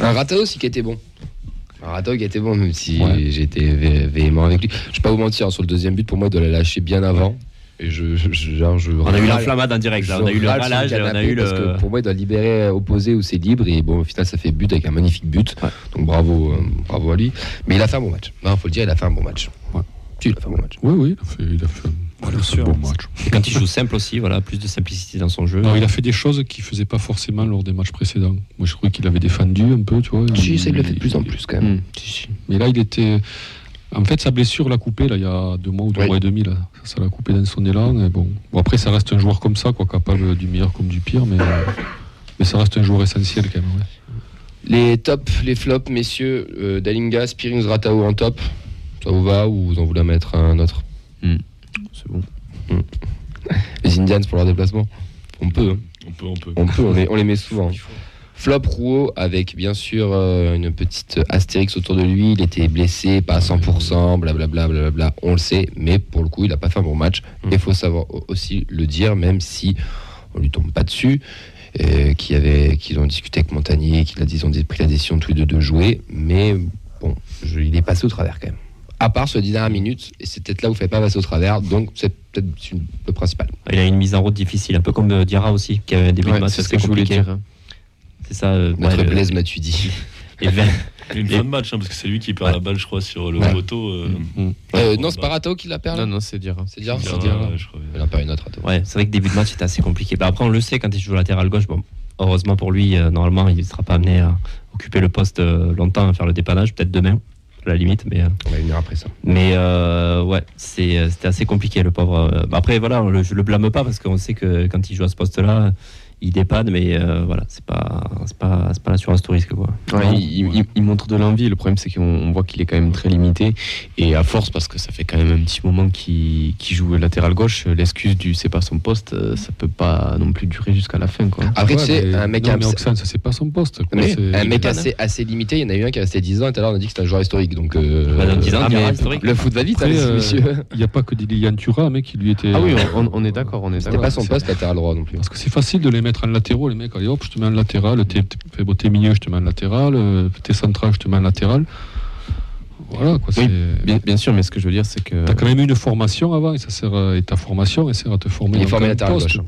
Un Ratao aussi qui était bon. Qui était bon, même si Ouais. vé- véhément avec lui. Je vais pas vous mentir, hein, sur le deuxième but, pour moi, il doit la lâcher bien avant. Et je, je- genre, je On a eu l'enflammade en direct. là. On a eu le ralage, on a eu parce le. que pour moi, il doit libérer opposé où c'est libre. Et bon, au final, ça fait but avec un magnifique but. Ouais. Donc bravo, euh, bravo à lui. Mais il a fait un bon match. Non, faut le dire, il a fait un bon match. Ouais. Si, il a fait un bon match. Oui, oui, il a fait, il a fait, il a fait sûr. un bon match. Et quand il joue simple aussi, voilà, plus de simplicité dans son jeu. Non, il a fait des choses qu'il faisait pas forcément lors des matchs précédents. Moi, je croyais qu'il avait défendu un peu, tu vois. Si, ça, il le fait de Il- plus en plus quand même. Hmm. Si, si. Mais là, il était. En fait, sa blessure l'a coupé là, il y a deux mois ou deux Oui. mois et demi. Là. Ça, l'a coupé dans son élan. Et bon. bon, après, ça reste un joueur comme ça, quoi, capable du meilleur comme du pire, mais, euh, mais ça reste un joueur essentiel quand même. ouais. Les tops, les flops, messieurs, euh, Dalinga, Spearings, Ratao en top. Ça vous va ou vous en voulez mettre un autre C'est bon. Les Indians pour leur déplacement On peut, hein. On peut, on peut. on peut, on les, on les met souvent. Flop Rouault avec bien sûr euh, une petite astérix autour de lui. Il était blessé, pas à 100%, blablabla, blablabla. On le sait, mais pour le coup, il n'a pas fait un bon match. Il faut savoir au- aussi le dire, même si on lui tombe pas dessus. euh, qu'ils avait- qu'ils ont discuté avec Montagnier, qu'ils a dit- ils ont pris la décision tous les deux de jouer. Mais bon, je- il est passé au travers quand même. À part ce 10 dernières minutes, et c'est peut-être là où il ne fait pas passer au travers, donc c'est peut-être une- le principal. Il a une mise en route difficile, un peu comme euh, Diarra aussi, qui avait un début Ouais, de match c'est ce que je voulais dire. C'est ça. euh, Notre ouais, le- Blaise Matuidi. et Une Et- fin de match, hein, parce que c'est lui qui perd Ouais. la balle, je crois, sur le Ouais. poteau. euh, Mm. Euh, non, c'est pas Ratao qui l'a perdu Non, non, c'est dire. C'est Diarra, C'est dire. ouais, je crois. Il en perd une autre. Ouais, c'est vrai que début de match c'était assez compliqué. Bah, après, on le sait quand il joue latéral gauche. Bon, heureusement pour lui, euh, normalement, il ne sera pas amené à occuper le poste euh, longtemps, à faire le dépannage, peut-être demain, à la limite. Mais, euh, On va venir après ça. mais euh, ouais, c'est, euh, c'était assez compliqué, le pauvre. Après, voilà, on le- je le blâme pas parce qu'on sait que quand il joue à ce poste-là, il dépanne, mais euh, voilà, c'est pas, c'est pas, c'est pas l'assurance tout risque. Quoi. Ouais, il, il- il montre de l'envie. Le problème, c'est qu'on on voit qu'il est quand même très limité. Et à force, parce que ça fait quand même un petit moment qu'il qu'il joue latéral gauche, l'excuse du c'est pas son poste, euh, ça peut pas non plus durer jusqu'à la fin. Quoi. Après, Ouais, tu sais, un mec, non, mais Oxane, ça c'est pas son poste. quoi. mais C'est- un mec assez, assez limité, il y en a eu un qui est resté 10 ans, et tout à l'heure on a dit que c'était un joueur historique. Donc, euh, Bah, dans 10 ans, ah, Diarra, mais historique. le foot va vite, hein, Après, euh. Il n'y a pas que Lilian Thuram, mec, qui lui était. Ah oui, on, on est d'accord, on est C'était pas son poste latéral droit non plus. Parce que c'est facile de les mettre en latéraux, les mecs. Allez hop, je te mets en latéral. T'es, t'es milieu, je te mets en latéral. euh, T'es central, je te mets en latéral. Voilà, quoi. Oui, c'est- bien, bien sûr, mais ce que je veux dire, c'est que. T'as quand même eu une formation avant et, ça sert à- et ta formation elle sert à te former. Il est formé latéral gauche.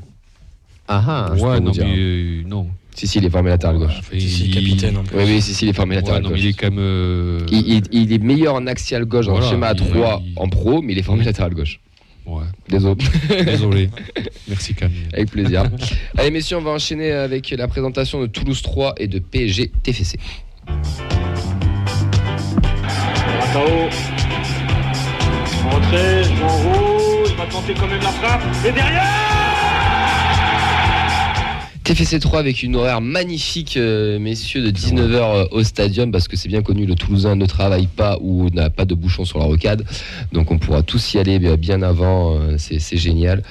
Ah ah, je peux Ouais, vous non, dire. mais euh, non. Si, si, il est formé latéral gauche. Enfin, Si, si, il- capitaine en plus. Oui, oui, si, si, il est formé Ouais, latéral non, mais gauche. il est quand même. euh, Il, il- il est meilleur en axial gauche Voilà, le schéma à il- 3 il- en pro, mais il est formé latéral gauche. Ouais, Désolé. désolé. Merci Camille. Avec plaisir. Allez, messieurs, on va enchaîner avec la présentation de Toulouse 3 et de PSG TFC. Ratao. Rentrée, en rouge, il va tenter quand même la frappe. Et derrière TFC 3 avec une horaire magnifique, euh, messieurs, de 19h au stadium, parce que c'est bien connu, le Toulousain ne travaille pas ou n'a pas de bouchon sur la rocade. Donc on pourra tous y aller bien- bien avant, euh, c'est génial.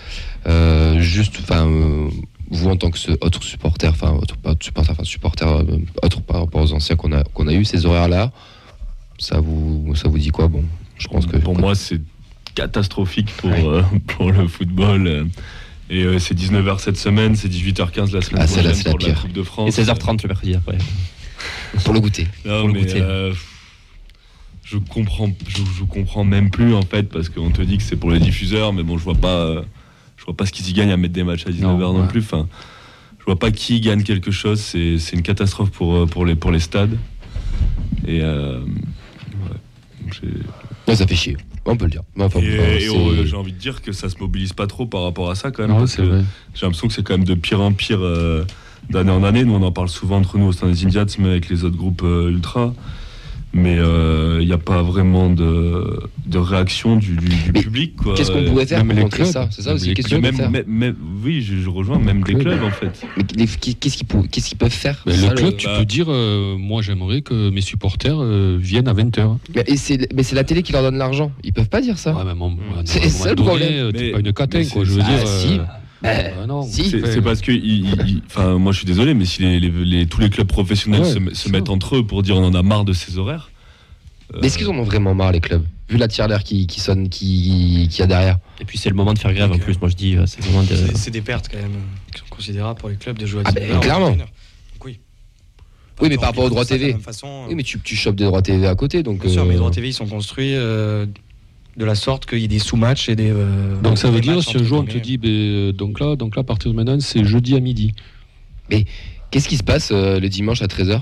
Euh, juste, enfin, euh, vous en tant que ce- autre supporter, enfin, autre, pas supporter, enfin, supporter, euh, autre par rapport aux anciens qu'on a, qu'on a eu, ces horaires-là, ça vous, ça vous dit quoi? Bon, je pense que. Pour moi, c'est catastrophique pour, Ouais. euh, pour le football. Et euh, c'est 19h cette semaine, c'est 18h15 la semaine Ah, prochaine c'est la pour la pire. Coupe de Et France. 16h30 le mercredi après. pour le goûter. Non, pour le mais, goûter. euh, je comprends, je, je comprends même plus en fait parce qu'on te dit que c'est pour les diffuseurs, mais bon, je vois pas, euh, je vois pas ce qu'ils y gagnent à mettre des matchs à 19h non, ouais. plus. Enfin, je vois pas qui gagne quelque chose. C'est, c'est une catastrophe pour pour les pour les stades. Et euh, Ouais, ça fait chier. On peut le dire. Mais enfin, et- enfin, et c'est- on- j'ai envie de dire que ça se mobilise pas trop par rapport à ça quand même. J'ai l'impression que c'est quand même de pire en pire euh, d'année en année. Nous, on en parle souvent entre nous au sein des Indiats, mais avec les autres groupes euh, ultra. Mais euh, il n'y a pas vraiment de, de réaction du, du- du public. quoi. Qu'est-ce qu'on pourrait faire même pour contrer ça? C'est ça aussi les question même, de faire. même- même- oui, je, je rejoins même des clubs. clubs en fait. Mais qu'est-ce qu'ils pour- qu'est-ce qu'ils peuvent faire? Mais Ça, le club, tu bah- peux dire, euh, moi j'aimerais que mes supporters euh, viennent à 20h. Mais, c'est mais c'est la télé qui leur donne l'argent. Ils peuvent pas dire ça. Ouais, un C'est ça le problème. Mais- pas une catin, quoi. c'est- Je veux Ah, dire. si. Euh, Ben, non. si. C'est parce que, enfin, moi je suis désolé, mais si les, les- les- tous les clubs professionnels Ouais, se, mettent entre eux pour dire on en a marre de ces horaires. Mais est-ce qu'ils en ont vraiment marre les clubs Vu la tirelire qui, qui sonne, qui, qui y a derrière? Et puis c'est le moment de faire grève en plus. Moi je dis, euh, c'est le moment de. C'est c'est des pertes quand même euh, qui sont considérables pour les clubs de jouer à Ah, ben, 19 heures, clairement. 21 heures. Donc, oui. Oui, mais par rapport aux droits TV. façon, euh, Oui, mais tu, tu chopes des droits TV à côté, donc. Bien sûr, euh, mais les droits TV ils sont construits euh, de la sorte qu'il y ait des sous-matchs et des. euh, Donc ça veut dire, si un jour on te dit, ben, euh, donc là, donc là, à partir de maintenant, c'est jeudi à midi. Qu'est-ce qui se passe euh, le dimanche à 13h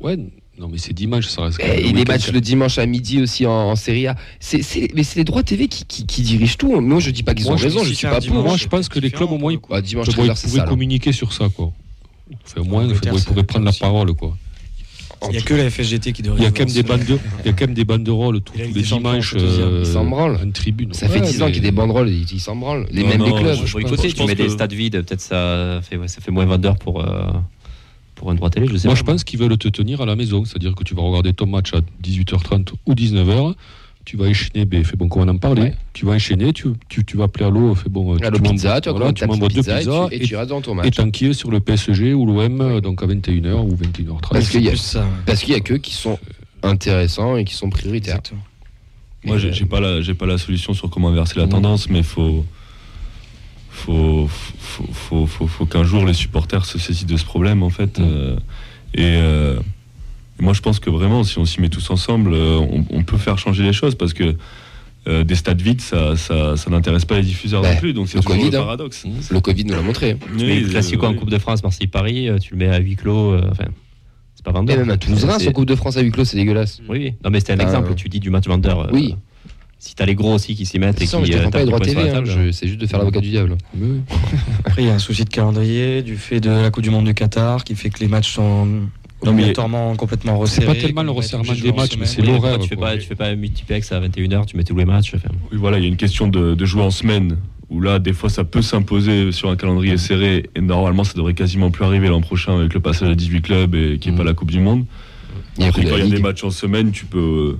Ouais, non, mais c'est dimanche, ça reste. même Et le des week-end, matchs le dimanche à midi aussi en, en Serie A. C'est- c'est- mais c'est les droits TV qui, qui, qui dirigent tout. Moi, je dis pas qu'ils ont je- raison, je suis pas pour. Moi, je pense que les clubs, au moins, coup. Bah, dimanche ils pourraient 13h, c'est pouvaient communiquer sur ça, quoi. Enfin, au moins, ils pourraient prendre la parole, quoi. Il n'y a que la FSGT qui devrait. Il y a quand même des bandes, il y a quand même des banderoles tous les dimanches. dis, euh, ils s'en branlent. En tribune. Ça fait Ouais, 10 ans qu'il y a des banderoles, ils s'en branlent. Les mêmes des clubs. tu mets des stades vides, peut-être ça fait, ça fait moins vendeur pour, euh, pour un droit télé, je sais Moi, pas. je pense qu'ils veulent te tenir à la maison. C'est-à-dire que tu vas regarder ton match à 18h30 ou 19h. Tu vas enchaîner, ben, fais bon, qu'on en parlait. Ouais. Tu vas enchaîner, tu, tu, tu vas appeler à l'eau, fais bon. À tu pizza, tu vas voilà, tu m'envoies deux pizza pizzas et tu, et tu restes dans ton et match. t'enquilles sur le PSG ou l'OM, donc à 21h ou 21h30. Parce qu'il y a- ça. Parce qu'il y a que qui sont intéressants et qui sont prioritaires. Exactement. Moi, j'ai j'ai pas la, j'ai pas la solution sur comment inverser la tendance, mais faut, faut, faut, faut, faut, faut qu'un jour les supporters se saisissent de ce problème en fait. Mm. euh, et euh, moi, je pense que vraiment, si on s'y met tous ensemble, euh, on, on peut faire changer les choses parce que euh, des stades vides, ça, ça, ça n'intéresse pas les diffuseurs non plus. Donc c'est le toujours Covid, le hein. paradoxe. Le Covid nous l'a montré. Tu mets Oui, le classico euh, en oui. Coupe de France, Marseille-Paris, euh, tu le mets à huis clos, euh, enfin, c'est pas Et vendeur. même un Toulousain, C'est- son Coupe de France à huis clos, c'est dégueulasse. Oui, oui. Non, mais c'était un exemple, tu dis du match vendeur. euh, Oui. Si t'as les gros aussi qui s'y mettent et qui. Je euh, pas les droits TV, hein, c'est juste de faire l'avocat du diable. Après, il y a un souci de calendrier, du fait de la Coupe du Monde du Qatar, qui fait que les matchs sont Non, mais- obligatoirement complètement resserrés. pas tellement le resserrement des matchs, mais c'est l'horaire, Tu fais pas, tu fais pas un multiplex à 21h, tu mets tous les matchs. enfin, Oui, voilà, il y a une question de, de jouer en semaine où là, des fois, ça peut s'imposer sur un calendrier serré et normalement, ça devrait quasiment plus arriver l'an prochain avec le passage à 18 clubs et qui n'est pas Mhm. la Coupe du Monde. A Après, quand il y a des matchs en semaine, tu peux,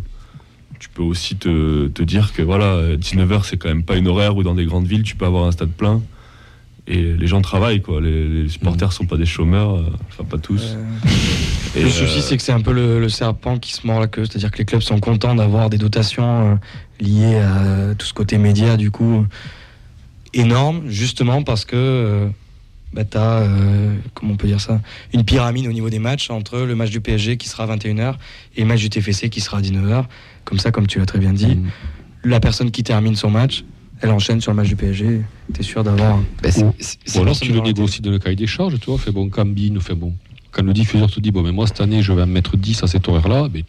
tu peux aussi te, te dire que voilà, 19h, c'est quand même pas une horaire où dans des grandes villes, tu peux avoir un stade plein. Et les gens travaillent, quoi. Les, les supporters sont pas des chômeurs, euh, enfin pas tous. Euh, Et, le euh, souci, c'est que c'est un peu le, le serpent qui se mord la queue. C'est-à-dire que les clubs sont contents d'avoir des dotations euh, liées à tout ce côté média, du coup, énorme, justement parce que euh, bah, tu as, comment on peut dire ça, une pyramide au niveau des matchs entre le match du PSG qui sera à 21h et le match du TFC qui sera à 19h. Comme ça, comme tu l'as très bien dit, Mm. la personne qui termine son match, elle enchaîne sur le match du PSG. Tu es sûr d'avoir. Bah, Ou- Ou alors tu le négocies dans le cahier des charges, tu vois, fait bon, Cambine, fait bon. Quand le diffuseur te dit, bon, mais moi cette année je vais me mettre 10 à cet horaire-là, mais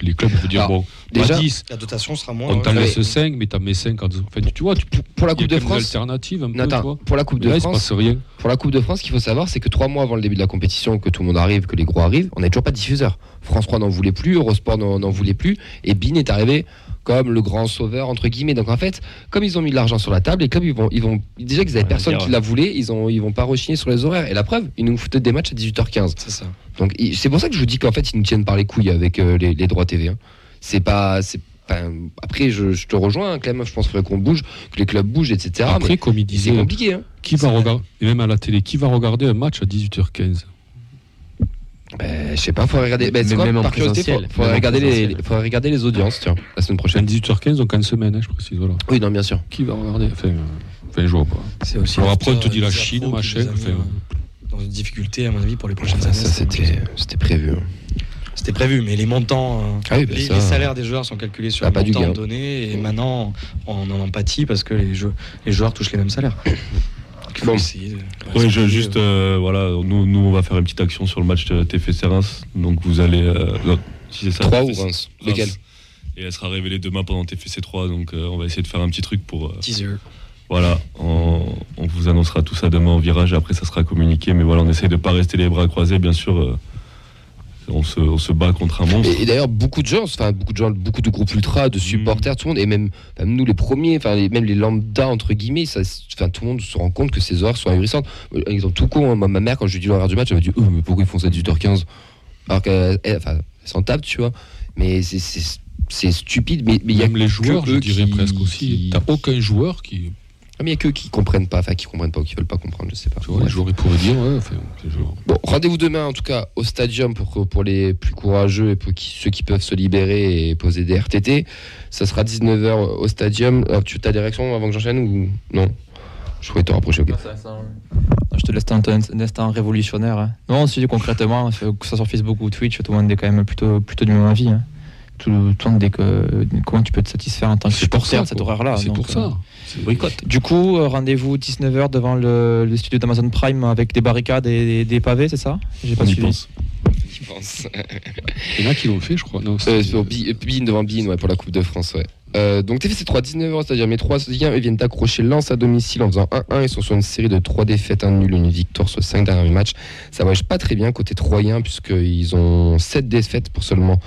les clubs peuvent dire, Alors, bon, déjà- 10, La dotation sera moins. on t'en ouais. laisse 5, mais t'en mets 5 en dessous. Enfin, tu vois, tu, pour la Coupe de France, alternatives un peu, Nathan, tu vois. pour la Coupe de Là, il se France, passe rien. Pour la Coupe de France, ce qu'il faut savoir, c'est que trois mois avant le début de la compétition, que tout le monde arrive, que les gros arrivent, on n'a toujours pas de diffuseur. France 3 n'en voulait plus, Eurosport n'en voulait plus, et Bean est arrivé comme le grand sauveur entre guillemets. Donc en fait, comme ils ont mis de l'argent sur la table, et comme ils vont, ils vont déjà qu'ils avaient Ouais, personne qui la voulait, ils ont, ils vont pas rechigner sur les horaires. Et la preuve, ils nous foutaient des matchs à 18h15. C'est ça. Donc c'est pour ça que je vous dis qu'en fait ils nous tiennent par les couilles avec euh, les, les droits TV. hein. C'est pas, c'est enfin, après je, je te rejoins, hein, Clem. Je pense qu'il faudrait qu'on bouge, que les clubs bougent, etc. Après, mais comme il c'est disait, compliqué. Hein. qui va regarder, et même à la télé, qui va regarder un match à 18h15 Ben, je sais pas, faudrait regarder. Ben, Même- quoi, même en par curiosité, présentiel. faut- regarder les, regarder les audiences, tiens, la semaine prochaine. 18h15, donc en semaine, hein, je précise, voilà. Oui, non, bien sûr. Qui va regarder? Enfin, enfin je vois pas. C'est aussi. Alors après, on te dit la Chine, machin, enfin, euh, Dans une difficulté, à mon avis, pour les prochaines Ça, années. ça, c'était, prévu. hein. C'était prévu, mais les montants, euh, Ah oui, ben les, ça- les salaires des joueurs sont calculés sur Ça a un pas du montant gain. donné, et maintenant, on en empathie parce que les, jeux, les joueurs touchent les mêmes salaires. Faut Bon. essayer de- Oui, je, juste, euh, voilà, nous, nous, on va faire une petite action sur le match de TFC Reims. Donc, vous allez. euh, non, si c'est ça 3 ou Reims Lequel Et elle sera révélée demain pendant TFC 3. Donc, euh, on va essayer de faire un petit truc pour. euh, Teaser. voilà, on, on vous annoncera tout ça demain au virage. Et après, ça sera communiqué. Mais voilà, on essaye de pas rester les bras croisés, bien sûr. On, se, on se bat contre un monstre. Et, et d'ailleurs, beaucoup de gens, enfin beaucoup de gens, beaucoup de groupes ultra, de supporters, tout le monde, et même, nous les premiers, enfin les- même les lambda entre guillemets, ça, enfin tout le monde se rend compte que ces horaires sont ahurissantes. Euh, Un exemple tout con, hein, ma, ma mère quand je lui dis l'horaire du match, elle m'a dit, oh, mais pourquoi ils font ça à 18h15 Alors qu'elle, enfin, s'en tape, tu vois. Mais c'est- stupide, mais il y a Même les joueurs, je dirais qui- presque aussi. qui- T'as aucun joueur qui. Ah, mais il y a que qui comprennent pas, enfin qui comprennent pas ou qui veulent pas comprendre, je sais pas. Tu vois, les joueurs, ils pourraient dire, ouais, enfin, Bon, rendez-vous demain en tout cas au stadium pour, que- pour les plus courageux et pour qui- ceux qui peuvent se libérer et poser des RTT. Ça sera 19h au stadium. Alors, tu as des réactions avant que j'enchaîne ou non? Je pourrais te rapprocher, ok. Je te laisse un, un instant révolutionnaire. hein. Non, on se dit concrètement, que ce soit sur Facebook ou Twitch, tout le monde est quand même plutôt, plutôt du même avis. hein. Tout, tout le monde est que comment tu peux te satisfaire en tant que C'est pour supporter ça, de cet quoi. horaire-là. C'est pour euh, ça. Boycott. Du coup, euh, rendez-vous 19h devant le, le studio d'Amazon Prime avec des barricades et des, des pavés, c'est ça? J'ai pas y suivi. pense. Je pense. Il y en a qui l'ont fait, je crois. Non, Euh, c'est- sur Bein devant Bein, ouais, pour la Coupe de France, ouais. Euh, donc TFC 3, 19h, c'est-à-dire mes trois liens, ils viennent d'accrocher Lens à domicile en faisant 1-1. Ils sont sur une série de 3 défaites, un nul, une victoire sur 5 derniers matchs. Ça voyage pas très bien côté troyen, puisqu'ils ont 7 défaites pour seulement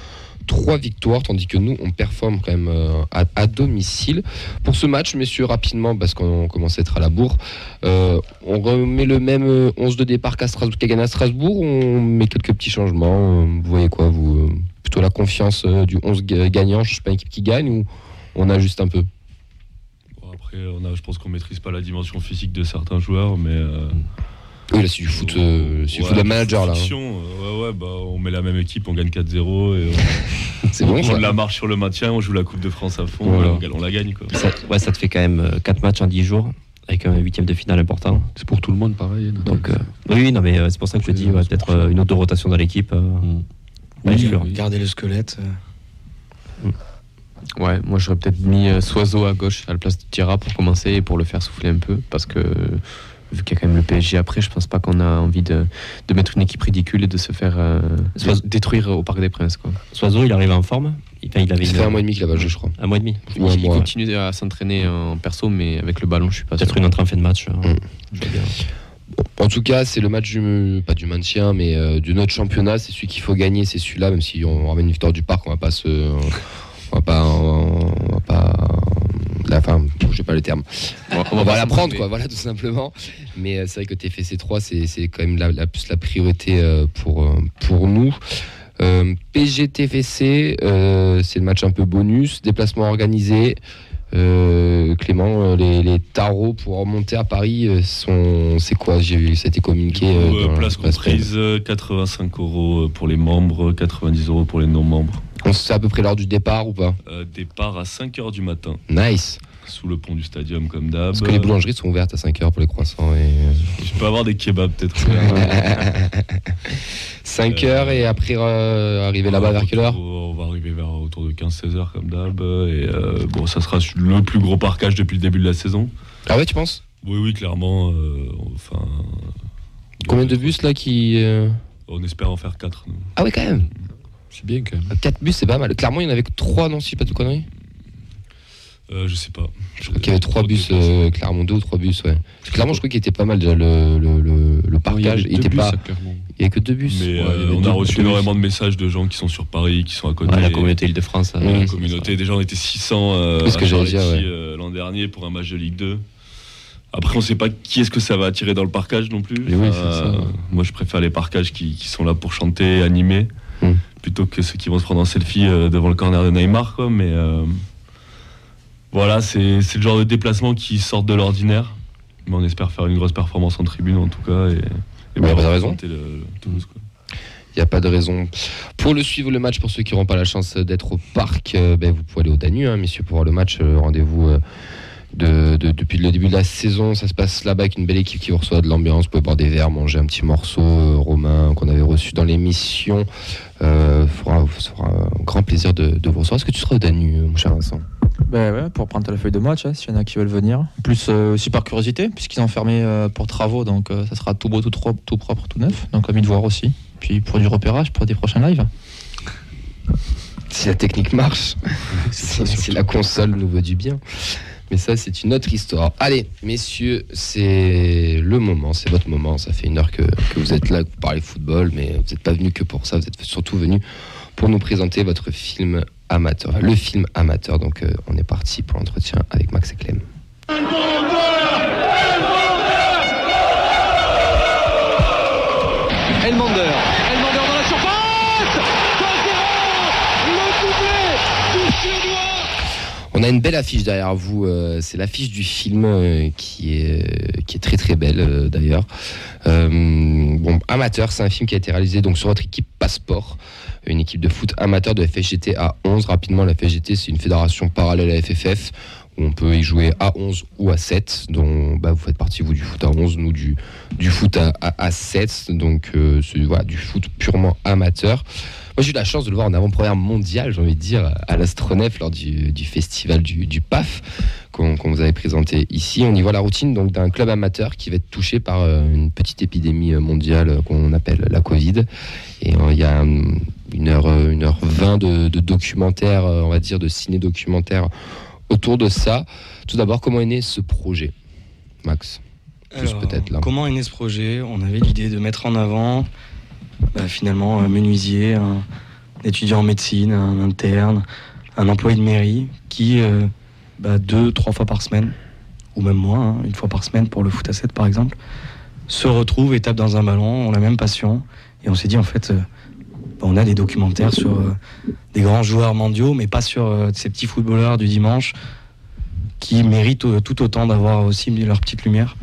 3 victoires, tandis que nous, on performe quand même euh, à, à domicile. Pour ce match, messieurs, rapidement, parce qu'on commence à être à la bourre, euh, on remet le même euh, 11 de départ qu'à Strasbourg, à Strasbourg, ou on met quelques petits changements. euh, Vous voyez quoi, vous euh, Plutôt la confiance euh, du 11 ga- gagnant, je sais pas, une équipe qui gagne, ou on ajuste un peu? Bon, après, on a, je pense qu'on maîtrise pas la dimension physique de certains joueurs, mais. euh, Oui, là, c'est du foot, euh, c'est du ouais, foot de manager, là. hein. euh, ouais, ouais, bah, on met la même équipe, on gagne 4-0 et on, C'est bon, on ça prend de la marche sur le maintien, on joue la Coupe de France à fond, Voilà. on, la gagne. Quoi. Ça, ouais, ça te fait quand même 4 matchs en 10 jours avec un huitième de finale important. C'est pour tout le monde pareil. hein. Donc, euh, oui, non, mais euh, c'est pour ça que je dis, ouais, peut-être euh, une autre rotation dans l'équipe. euh, pas Oui, exclure. oui. Garder le squelette. euh, Ouais, moi j'aurais peut-être mis euh, Soiseau à gauche à la place de Tira pour commencer et pour le faire souffler un peu parce que vu qu'il y a quand même le PSG après, je pense pas qu'on a envie de, de mettre une équipe ridicule et de se faire euh, Soiseau- détruire au Parc des Princes. Quoi. Soiseau, il arrive en forme? Enfin, il avait Ça une- fait un mois et demi qu'il a joué, je crois. un mois et demi. Il, Ouais, il moi, ouais. continue à s'entraîner en perso, mais avec le ballon, je suis pas sûr. Peut-être une entrée en fin de match. euh, Mm. En tout cas, c'est le match du pas du maintien, mais euh, du notre championnat. C'est celui qu'il faut gagner, c'est celui-là. Même si on ramène une victoire du parc, on va pas se, on va pas, on va pas. Je sais pas le terme. On, va pas la s'en prendre, tromper. quoi. Voilà, tout simplement. Mais euh, c'est vrai que TFC 3, c'est c'est quand même la, la, plus la priorité euh, pour euh, pour nous. Euh, PG TFC, euh, c'est le match un peu bonus, déplacement organisé. Euh, Clément, les, les tarots pour remonter à Paris sont. C'est quoi? J'ai vu, ça a été communiqué. coup, dans place comprise, euh, 85 euros pour les membres, 90 euros pour les non-membres. On sait à peu près l'heure du départ ou pas? Euh, départ à 5h du matin. Nice. Sous le pont du stadium comme d'hab. Parce que les boulangeries sont ouvertes à 5h pour les croissants. Et... Je peux avoir des kebabs peut-être. 5h et après euh, arriver là-bas vers quelle heure On va arriver vers autour de 15-16 heures comme d'hab. Et euh, bon, ça sera le plus gros parcage depuis le début de la saison. Ah ouais, tu penses? Oui, oui, clairement. euh, enfin, Combien de bus là qui. euh, On espère en faire 4. Ah ouais, quand même C'est bien quand même. 4 bus, c'est pas mal. Clairement, il y en avait que 3, non, si je dis pas de conneries? Euh, je sais pas. Je crois qu'il y avait 3 bus, euh, clairement, 2 ou 3 bus, ouais. Clairement, je crois qu'il était pas mal déjà le, le, le, le parkage. il y Il était avait deux pas. avait que 2 bus. Mais Ouais, euh, on deux- a reçu deux énormément de messages de gens qui sont sur Paris, qui sont à côté. Ouais, la communauté Île-de-France. euh, Ouais, La communauté, déjà on était 600 euh, euh, l'an dernier pour un match de Ligue 2. Après, on sait pas qui est-ce que ça va attirer dans le parcage non plus. Oui, ça. Moi, je préfère les parcages qui, qui sont là pour chanter, animer, Mm. plutôt que ceux qui vont se prendre en selfie devant le corner de Neymar. Quoi. Mais euh, voilà, c'est le genre de déplacement qui sort de l'ordinaire. Mais on espère faire une grosse performance en tribune en tout cas. Et, et Ouais, bien vous avez raison. représenter le- le Toulouse, quoi. Il n'y a pas de raison. Pour le suivre, le match, pour ceux qui n'auront pas la chance d'être au parc, euh, ben, vous pouvez aller au Danu, hein, messieurs, pour voir le match. euh, Rendez-vous euh, de, de- depuis le début de la saison. Ça se passe là-bas avec une belle équipe qui vous reçoit de l'ambiance. Vous pouvez boire des verres, manger un petit morceau. Romain, qu'on avait reçu dans l'émission, ça fera un grand plaisir de, de vous recevoir. Est-ce que tu seras au Danu, mon cher Vincent? Ben ouais, pour prendre la feuille de match, hein, s'il y en a qui veulent venir. En Plus euh, aussi par curiosité, puisqu'ils ont fermé euh, pour travaux, donc euh, ça sera tout beau, tout, tro- tout propre, tout neuf. Donc envie de voir aussi. Puis pour du repérage, pour des prochains lives. Si la technique marche, si, si la console nous veut du bien. Mais ça, c'est une autre histoire. Allez, messieurs, c'est le moment, c'est votre moment. Ça fait une heure que, que vous êtes là, que vous parlez football, mais vous n'êtes pas venu que pour ça. Vous êtes surtout venu pour nous présenter votre film amateur, le film amateur. Donc, euh, on est parti pour l'entretien avec Max et Clem. Elmander. Elmander dans la surface 2-0 Le doublé du Suédois On a une belle affiche derrière vous. euh, c'est l'affiche du film euh, qui, est, qui est très très belle euh, d'ailleurs. Euh, bon, Amateur, c'est un film qui a été réalisé donc sur votre équipe Passeport, une équipe de foot amateur de FSGT à 11. Rapidement, la FSGT, c'est une fédération parallèle à FFF où on peut y jouer à 11 ou à 7. dont bah, vous faites partie, vous, du foot à 11, nous, du, du foot à, à, à 7. Donc, euh, du foot purement amateur. Moi, j'ai eu la chance de le voir en avant-première mondiale, j'ai envie de dire, à l'Astronef lors du, du festival du, du PAF qu'on vous avait présenté ici. On y voit la routine donc d'un club amateur qui va être touché par euh, une petite épidémie euh, mondiale euh, qu'on appelle la Covid. Et euh, il y a hum, une heure, une heure 20 de, de documentaires, euh, on va dire, de ciné-documentaires autour de ça. Tout d'abord, comment est né ce projet, Max? Plus peut-être là. Comment est né ce projet? On avait l'idée de mettre en avant bah, finalement un menuisier, un étudiant en médecine, un interne, un employé de mairie qui, euh, bah, deux, trois fois par semaine, ou même moins, hein, une fois par semaine pour le foot à 7 par exemple, se retrouve et tape dans un ballon, ont la même passion. Et on s'est dit en fait, euh, bah, on a des documentaires sur euh, des grands joueurs mondiaux, mais pas sur euh, ces petits footballeurs du dimanche qui méritent euh, tout autant d'avoir aussi leur petite lumière.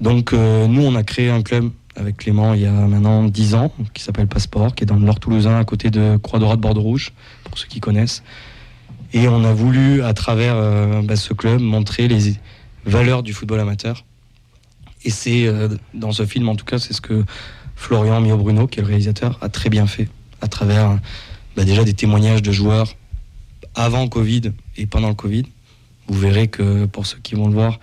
Donc euh, nous, on a créé un club avec Clément il y a maintenant 10 ans, qui s'appelle Passeport, qui est dans le nord toulousain, à côté de Croix-Dorade Bordeaux-Rouge, pour ceux qui connaissent. Et on a voulu, à travers euh, bah, ce club, montrer les valeurs du football amateur. Et c'est, euh, dans ce film en tout cas, c'est ce que Florian Mio-Bruno, qui est le réalisateur, a très bien fait, à travers bah, déjà des témoignages de joueurs avant Covid et pendant le Covid. Vous verrez que, pour ceux qui vont le voir,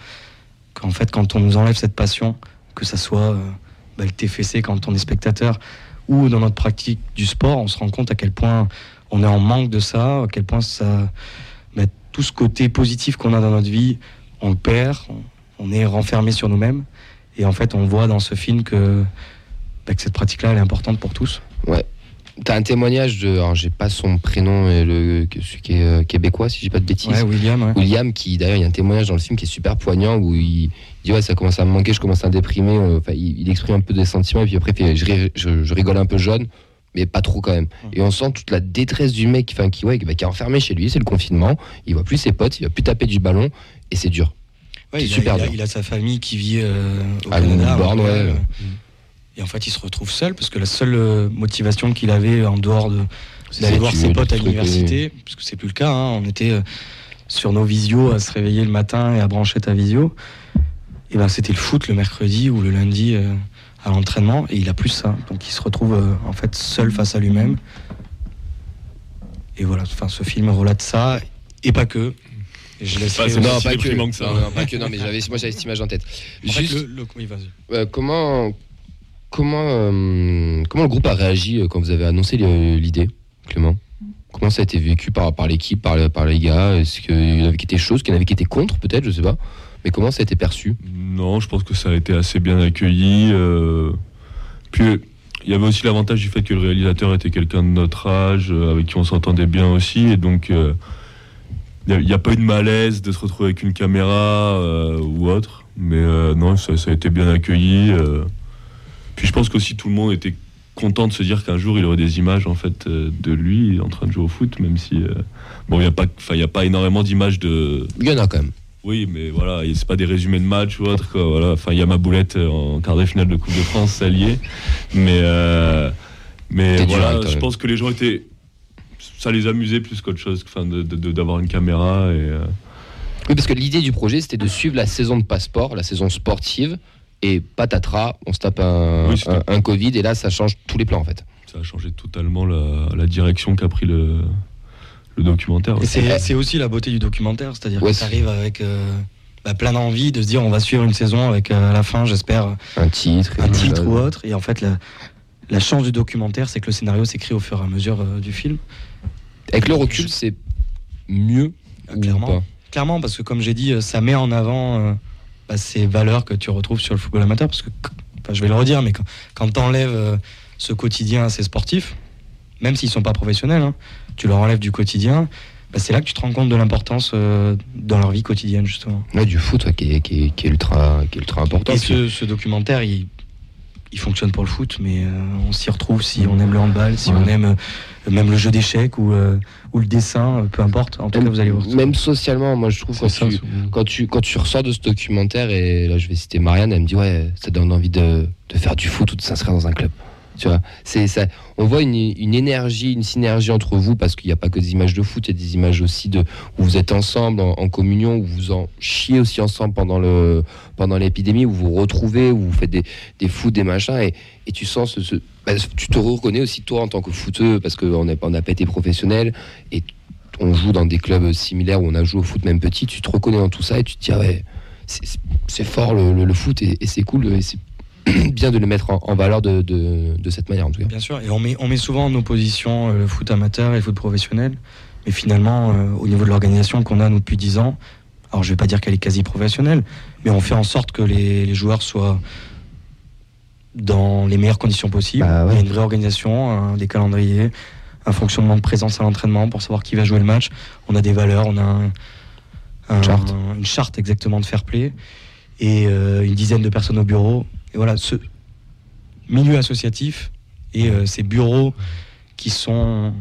qu'en fait, quand on nous enlève cette passion, que ça soit euh, bah, le TFC quand on est spectateur ou dans notre pratique du sport, on se rend compte à quel point on est en manque de ça, à quel point ça, bah, tout ce côté positif qu'on a dans notre vie, on le perd, on, est renfermé sur nous-mêmes. Et en fait, on voit dans ce film que, bah, cette pratique-là, elle est importante pour tous. Ouais. T'as un témoignage de, alors j'ai pas son prénom, et le, celui qui est euh, québécois, si je dis pas de bêtises. Ouais, William. ouais. William, qui d'ailleurs, il y a un témoignage dans le film qui est super poignant où il dit ouais, ça commence à me manquer, je commence à me déprimer. euh, Enfin, il, il exprime un peu des sentiments et puis après, fait, je, ri- je- je rigole un peu jaune, mais pas trop quand même. Et on sent toute la détresse du mec, enfin, qui, ouais, qui est enfermé chez lui, c'est le confinement. Il voit plus ses potes, il va plus taper du ballon et c'est dur. Ouais, C'est il, a, super il a- dur. il a sa famille qui vit euh, au À Canada. Melbourne, Montréal, ouais. Et en fait, il se retrouve seul parce que la seule euh, motivation qu'il avait en dehors de d'aller voir ses potes à l'université, puisque c'est plus le cas. hein, on était euh, sur nos visios à se réveiller le matin et à brancher ta visio. Et ben c'était le foot le mercredi ou le lundi euh, à l'entraînement et il a plus ça. Donc il se retrouve euh, en fait seul face à lui-même. Et voilà, enfin ce film relate ça et pas que. Et je laisserai Pas- Non, pas que. que ça. Non, non, pas que. Non, mais j'avais, moi j'avais cette image en tête. En fait, Juste, le- le- oui, vas-y. euh, comment, comment, euh, comment le groupe a réagi euh, quand vous avez annoncé le- l'idée, Clément? Comment ça a été vécu par, l'équipe, par, le- par les gars? Est-ce qu'il y en avait qui étaient choses, qu'il y en avait qui étaient contre, peut-être, je sais pas? Mais comment ça a été perçu? Non, je pense que ça a été assez bien accueilli. euh, Puis il y avait aussi l'avantage du fait que le réalisateur était quelqu'un de notre âge, euh, avec qui on s'entendait bien aussi, et donc euh, il n'y a, pas eu de malaise de se retrouver avec une caméra euh, ou autre. Mais euh, non, ça, a été bien accueilli. euh. Puis je pense qu'aussi tout le monde était content de se dire qu'un jour il aurait des images en fait euh, de lui en train de jouer au foot, même si euh, bon il n'y a pas, enfin il a pas énormément d'images de Il y en a quand même. oui, mais voilà, c'est pas des résumés de match ou autre. Quoi, voilà. Enfin, il y a ma boulette euh, en quart de finale de Coupe de France, ça lié. Mais, euh, mais voilà, hein, je même. pense que les gens étaient. Ça les amusait plus qu'autre chose, enfin, d'avoir une caméra. Et, euh, Oui, parce que l'idée du projet, c'était de suivre la saison de passeport, la saison sportive, et patatras, on se tape un, Oui, c'est un, un Covid, et là, ça change tous les plans, en fait. ça a changé totalement la, la direction qu'a pris le, le documentaire. C'est c'est aussi la beauté du documentaire, c'est-à-dire Ouais, que tu arrives avec euh, bah, plein d'envie de se dire on va suivre une saison avec euh, à la fin, j'espère, Un titre. un titre ça. ou autre. Et en fait, la, la chance du documentaire, c'est que le scénario s'écrit au fur et à mesure euh, du film. Avec le recul, c'est mieux. Ou clairement. pas? Clairement, parce que comme j'ai dit, ça met en avant euh, bah, ces valeurs que tu retrouves sur le football amateur. Parce que, enfin, je vais le redire, mais quand, quand tu enlèves ce quotidien à ces sportifs, même s'ils sont pas professionnels, hein, tu leur enlèves du quotidien, bah, c'est là que tu te rends compte de l'importance euh, dans leur vie quotidienne, justement. Ouais, du foot ouais, qui, est, qui, est, qui est ultra, qui est ultra important. Et ce, ce documentaire, il, il fonctionne pour le foot, mais euh, on s'y retrouve si on aime le handball, si Ouais. on aime euh, même le jeu d'échecs ou, euh, ou le dessin, euh, peu importe. En tout cas, vous allez voir. Même socialement, moi je trouve quand C'est ça. tu, c'est- quand, tu, quand tu ressors de ce documentaire, et là je vais citer Marianne, elle me dit Ouais, ça donne envie de, de faire du foot ou de s'inscrire dans un club. C'est ça. On voit une, énergie, une synergie entre vous parce qu'il n'y a pas que des images de foot, il y a des images aussi de où vous êtes ensemble en, communion, où vous en chiez aussi ensemble pendant l'épidémie, où vous vous retrouvez, où vous faites des, des des machins, et, tu sens bah, tu te reconnais aussi toi en tant que footeux parce qu'on n'a pas été professionnel et on joue dans des clubs similaires où on a joué au foot même petit, tu te reconnais dans tout ça et tu te dis ah c'est- fort le, foot et, et c'est cool et c'est bien de le mettre en, en valeur de, de- de cette manière en tout cas. Bien sûr, et on met, on met souvent en opposition euh, le foot amateur et le foot professionnel. Mais finalement, euh, au niveau de l'organisation qu'on a nous depuis 10 ans, alors je vais pas dire qu'elle est quasi professionnelle, mais on fait en sorte que les, les joueurs soient dans les meilleures conditions possibles. Bah ouais. Il y a une vraie organisation, des calendriers, un fonctionnement de présence à l'entraînement pour savoir qui va jouer le match. On a des valeurs, on a un- un- Charte. une charte exactement de fair play et euh, une dizaine de personnes au bureau. Et voilà, ce milieu associatif et euh, ces bureaux qui sont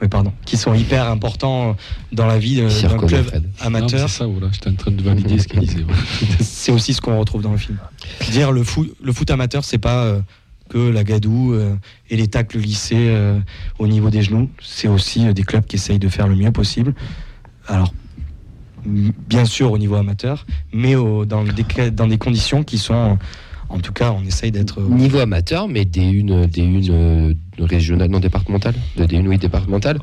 oui, pardon, qui sont hyper importants dans la vie euh, d'un club amateur. C'est ça, voilà. J'étais en train de valider ce qu'il disait. C'est aussi ce qu'on retrouve dans le film. Dire le foot, le foot amateur, c'est pas euh, que la gadoue euh, et les tacles lissés euh, au niveau des genoux. C'est aussi euh, des clubs qui essayent de faire le mieux possible. Alors, bien sûr au niveau amateur, mais au- dans, des, ca- dans des conditions qui sont, en tout cas, on essaye d'être. euh, Niveau amateur, mais des une, des une euh, régionales, non départementales, de- des une oui départementales.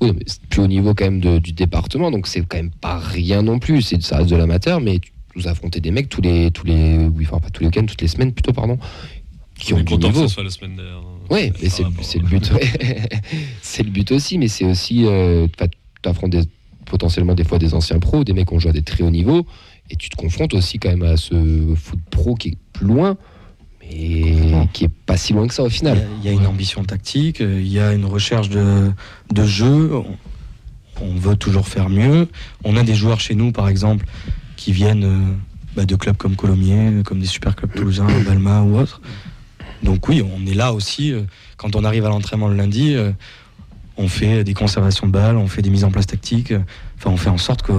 Oui, mais c'est plus au niveau quand même de- du département, donc c'est quand même pas rien non plus. C'est ça reste de l'amateur, mais tu nous affronter des mecs tous les tous les oui, enfin pas tous les week-ends, toutes les semaines plutôt pardon, qui on ont est du content que niveau. ce soit la semaine dernière. Oui, mais c'est le- but. c'est le but aussi, mais c'est aussi. Euh, tu affrontes des- potentiellement des fois des anciens pros, des mecs qui ont joué à des très hauts niveaux, et tu te confrontes aussi quand même à ce foot pro qui est plus loin, mais qui est pas si loin que ça au final. il y a une ambition tactique, il y a une recherche de, de jeu. On, on veut toujours faire mieux. On a des joueurs chez nous, par exemple, qui viennent euh, bah, de clubs comme Colomiers, comme des super clubs toulousains, Balma ou autres. Donc oui, on est là aussi. euh, quand on arrive à l'entraînement le lundi, euh, on fait des conservations de balles, on fait des mises en place tactiques. Enfin, on fait en sorte que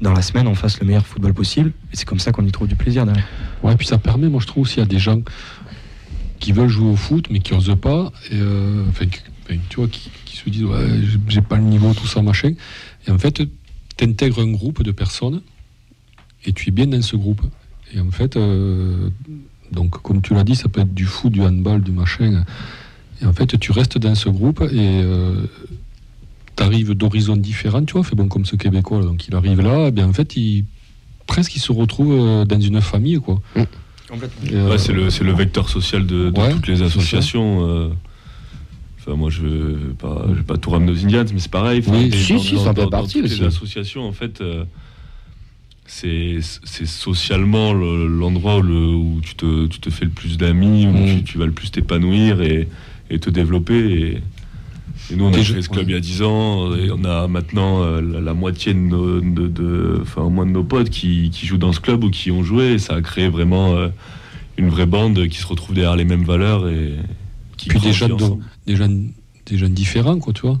dans la semaine, on fasse le meilleur football possible. Et c'est comme ça qu'on y trouve du plaisir derrière. Ouais, puis ça permet, moi je trouve aussi, à des gens qui veulent jouer au foot mais qui n'osent pas, euh, enfin, tu vois, qui, se disent ouais, j'ai pas le niveau, tout ça, machin. Et en fait, tu intègres un groupe de personnes et tu es bien dans ce groupe. Et en fait, euh, donc comme tu l'as dit, ça peut être du foot, du handball, du machin. Et en fait, tu restes dans ce groupe et tu arrives d'horizons différents, tu vois. Fait bon, comme ce Québécois, là, donc il arrive là, et bien en fait, il presque il se retrouve euh, dans une famille, quoi. Complètement. Et, euh, Ouais, c'est le, c'est le vecteur social de, de Ouais, toutes les associations. euh. Enfin, moi, je vais pas, je vais pas tout ramener aux Indians, mais c'est pareil. Enfin, Oui, si, dans- si, ça en fait partie aussi. Les associations, en fait, euh, c'est c'est socialement le- l'endroit où, le- où tu, te, tu te fais le plus d'amis, où Mm. tu, tu vas le plus t'épanouir et, et te développer. Et, et nous, on a créé ce club ouais. il y a 10 ans, et on a maintenant euh, la, la moitié de nos, de, au moins de nos potes qui, qui jouent dans ce club ou qui ont joué. Et ça a créé vraiment euh, une vraie bande qui se retrouve derrière les mêmes valeurs et qui Puis des jeunes, de- ensemble. des jeunes, des jeunes différents, quoi, tu vois.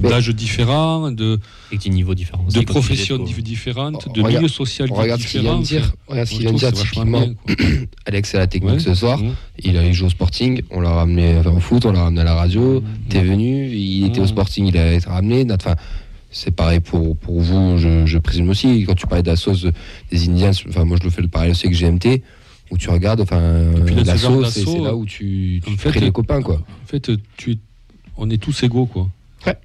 D'âges différents, de, Et des niveaux différents. de professions différentes, de milieux sociaux Regarde ce qu'il vient différents. de dire. Regarde ce qu'il vient de dire typiquement. Alex à la technique Ouais. ce soir. Il a joué au Sporting, on l'a ramené au foot, on l'a ramené à la radio. T'es venu, il était au. Sporting, il a été ramené. Enfin, c'est pareil pour, pour vous, je, je présume aussi. Quand tu parlais de la sauce des Indians, enfin moi je le fais le pareil aussi avec GMT, où tu regardes, enfin la sauce, c'est là où tu, tu en fait, crées les copains quoi. En fait, tu on est tous égaux, quoi. Ouais.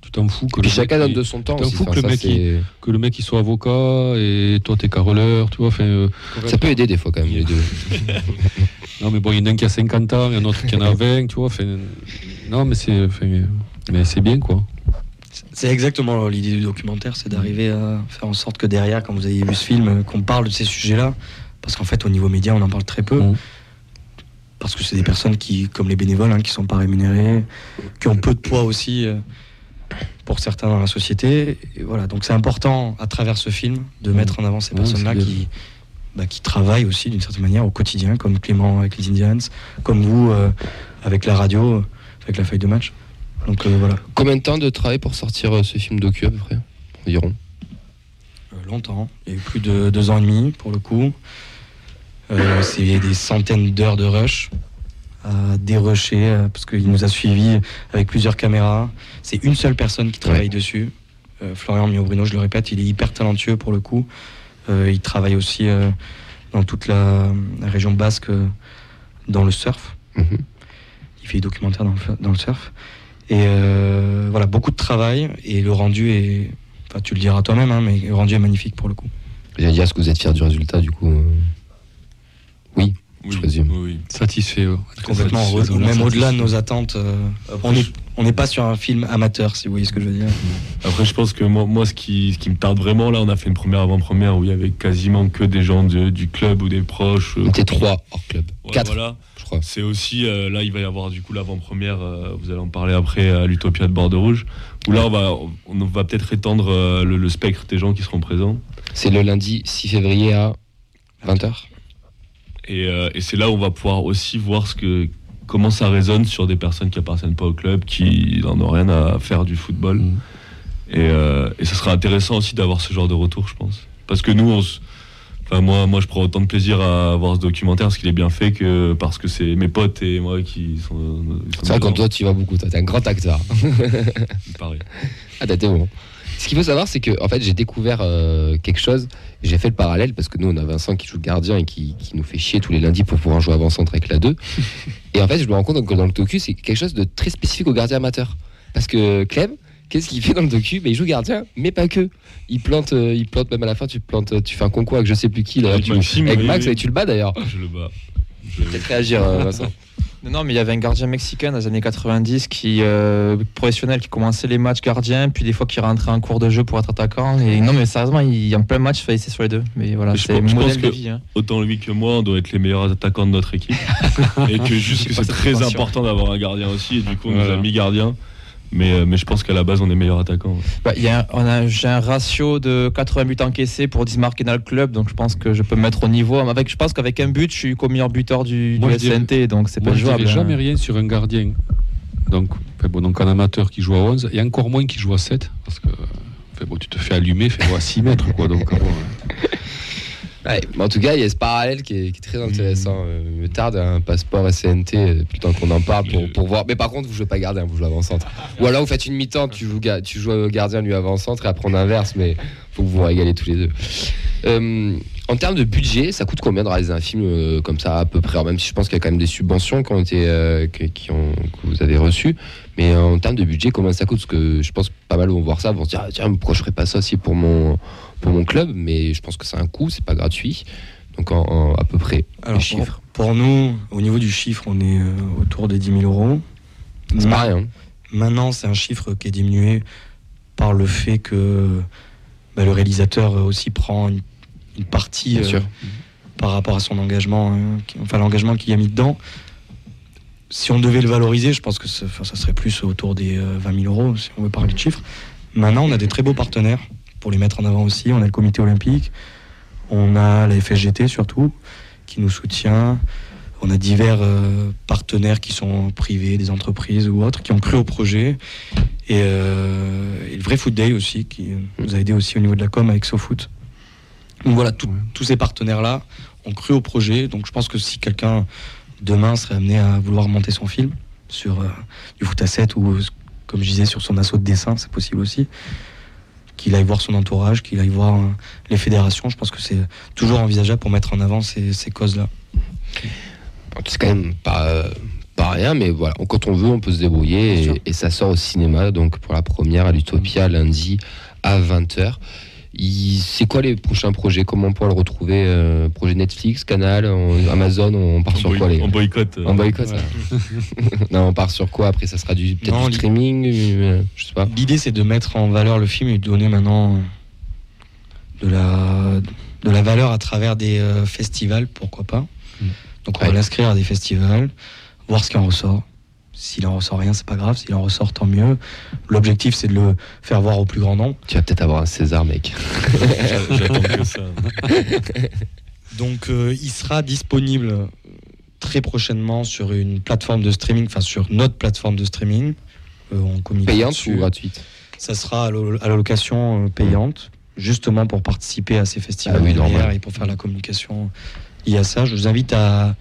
Tu t'en fous que Puis le chacun mec, donne il- de son temps. t'en aussi. fous Enfin, que le mec, que le mec il soit avocat et toi t'es carreleur, tu vois. Enfin, euh, ça peut aider des fois quand même les deux. non, mais bon, il y en a un qui a 50 ans, il y en a un autre qui en a 20, tu vois. Enfin, non, mais c'est, mais c'est bien, quoi. C'est exactement l'idée du documentaire, c'est d'arriver à faire en sorte que derrière, quand vous avez vu ce film, qu'on parle de ces sujets-là. Parce qu'en fait, au niveau média, on en parle très peu. Mhm. Parce que c'est des personnes qui, comme les bénévoles, hein, qui sont pas rémunérées, qui ont peu de poids aussi euh, pour certains dans la société. Et voilà, donc c'est important à travers ce film de mettre en avant ces Ouais, personnes-là qui, bah, qui travaillent aussi d'une certaine manière au quotidien, comme Clément avec les Indians, comme vous euh, avec la radio, avec la feuille de match. Donc euh, voilà. Combien de temps de travail pour sortir ce film docu à peu près? Environ? Longtemps. Il y a eu plus de deux ans et demi pour le coup. Euh, c'est des centaines d'heures de rush à dérusher euh, parce qu'il nous a suivis avec plusieurs caméras. C'est une seule personne qui travaille dessus. Euh, Florian Mio-Bruno, je le répète, il est hyper talentueux pour le coup. Euh, il travaille aussi euh, dans toute la, la région basque euh, dans le surf. Mhm. Il fait des documentaires dans le, dans le surf. Et euh, voilà, beaucoup de travail et le rendu est. Enfin, tu le diras toi-même, hein, mais le rendu est magnifique pour le coup. J'allais dire, est-ce que vous êtes fier du résultat du coup euh Oui, je présume. oui, oui. Satisfait. Complètement Satisfait, Même au-delà de nos attentes, euh, on n'est pas sur un film amateur, si vous voyez ce que je veux dire. Après, je pense que moi, moi ce, qui, ce qui me tarde vraiment, là, on a fait une première avant-première où il y avait quasiment que des gens de- du club ou des proches. euh, On était trois hors club. ouais, Quatre, voilà. je crois. C'est aussi, euh, là, il va y avoir du coup l'avant-première, euh, vous allez en parler après, à l'Utopia de Bordeaux Rouge, où là, on va, on va peut-être étendre euh, le, le spectre des gens qui seront présents. C'est le lundi 6 février à 20h. Et, euh, et c'est là où on va pouvoir aussi voir ce que, comment ça résonne sur des personnes qui appartiennent pas au club, qui n'en ont rien à faire du football. Mm. Et, euh, et ce sera intéressant aussi d'avoir ce genre de retour, je pense. Parce que nous, on se- Enfin, moi, moi, je prends autant de plaisir à voir ce documentaire parce qu'il est bien fait que parce que c'est mes potes et moi qui sont. sont C'est vrai, quand dedans. toi tu y vas beaucoup, toi t'es un grand acteur. Pareil. Ah, été bon. Ce qu'il faut savoir, c'est que en fait, j'ai découvert euh, quelque chose. J'ai fait le parallèle parce que nous, on a Vincent qui joue le gardien et qui, qui nous fait chier tous les lundis pour pouvoir jouer avant-centre avec la 2. et en fait, je me rends compte que dans le docu, c'est quelque chose de très spécifique aux gardiens amateurs. Parce que Clem, qu'est-ce qu'il fait dans le docu? Ben, Il joue gardien, mais pas que. Il plante, euh, il plante même à la fin, tu, plantes, tu fais un concours avec je sais plus qui. Avec tu- Maxime, avec oui, Max, oui. et tu le bats d'ailleurs. Je le bats. Je- Peut-être réagir, euh, Vincent. Non, non, mais il y avait un gardien mexicain dans les années 90 qui euh, professionnel qui commençait les matchs gardiens, puis des fois qui rentrait en cours de jeu pour être attaquant. Et non, mais sérieusement, il, en plein match, il fallait essayer sur les deux. Mais voilà, c'est je modèle pense de vie. hein. Autant lui que moi, on doit être les meilleurs attaquants de notre équipe. et que juste que c'est très important d'avoir un gardien aussi. Et du coup, on nous a mis gardien. Mais, euh, mais je pense qu'à la base, on est meilleurs attaquants. ouais. Bah, il y a un- on a, j'ai un ratio de 80 buts encaissés pour 10 marqués dans le club, donc je pense que je peux me mettre au niveau. Avec, je pense qu'avec un but, je suis co-meilleur buteur du, Moi, du je dirais- SNT, donc c'est pas je jouable. dirais hein. jamais rien sur un gardien. Donc, bon, donc un amateur qui joue à 11 et encore moins qui joue à 7 parce que bon, tu te fais allumer, fais à 6 mètres quoi. Donc, bon, euh. Ouais, mais en tout cas, il y a ce parallèle qui est, qui est très intéressant. Il me tarde un passeport SCNT euh, qu'on en parle pour, pour voir. Mais par contre, vous jouez pas gardien, vous jouez avant-centre. Ou alors vous faites une mi-temps, tu joues, tu joues gardien, lui avant-centre, et après on inverse, mais faut que vous vous régalez tous les deux. Euh, en termes de budget, ça coûte combien de réaliser un film euh, comme ça à peu près? Alors, Même si je pense qu'il y a quand même des subventions qui ont été, que, qui ont, que vous avez reçues. Mais en termes de budget, combien ça coûte? Parce que je pense que pas mal vont voir ça, vont se dire ah, tiens, pourquoi je ferais pas ça aussi pour mon, pour mon club Mais je pense que c'est un coût, c'est pas gratuit. Donc en, en- à peu près Alors, les chiffres. Pour, pour nous, au niveau du chiffre, on est euh, autour des 10 000 euros. C'est pas rien. Maintenant, c'est un chiffre qui est diminué par le fait que bah, le réalisateur euh, aussi prend une, une partie euh, par rapport à son engagement, hein, qui- enfin l'engagement qu'il a mis dedans. Si on devait le valoriser, je pense que ça, serait plus autour des euh, 20 000 euros, si on veut parler de chiffres. Maintenant, on a des très beaux partenaires pour les mettre en avant aussi. On a le comité olympique, on a la FSGT surtout, qui nous soutient. On a divers euh, partenaires qui sont privés, des entreprises ou autres, qui ont cru au projet. Et, euh, et le vrai Foot Day aussi, qui nous a aidé aussi au niveau de la com avec SoFoot. Donc voilà, tout- tous ces partenaires-là ont cru au projet. Donc je pense que si quelqu'un demain serait amené à vouloir monter son film sur euh, du foot à 7 ou, comme je disais, sur son assaut de dessin, c'est possible aussi. Qu'il aille voir son entourage, qu'il aille voir euh, les fédérations. Je pense que c'est toujours envisageable pour mettre en avant ces, ces causes-là. C'est quand même pas, euh, pas rien, mais voilà, quand on veut, on peut se débrouiller. Et, et ça sort au cinéma, donc pour la première à l'Utopia, lundi à 20h. Il- C'est quoi les prochains projets? Comment on pourra le retrouver euh, Projet Netflix, Canal, on- Amazon On part sur quoi les On boycotte. euh, On boycotte ça Non, on part sur quoi? Après, ça sera du peut-être Non, du li- streaming euh, Je sais pas. L'idée, c'est de mettre en valeur le film et de donner maintenant de la, de la valeur à travers des euh, festivals, pourquoi pas. Mm. Donc, on Ouais. va l'inscrire à des festivals, voir ce qui en ressort. S'il en ressort rien, c'est pas grave. S'il en ressort, tant mieux. L'objectif, c'est de le faire voir au plus grand nombre. Tu vas peut-être avoir un César, mec. J'attends que ça. Donc, euh, il sera disponible très prochainement sur une plateforme de streaming, enfin sur notre plateforme de streaming. Euh, on communique Payante dessus. ou gratuite? Ça sera à lo- à la location euh, payante, justement pour participer à ces festivals Ah oui, et pour faire la communication liée à ça. Je vous invite à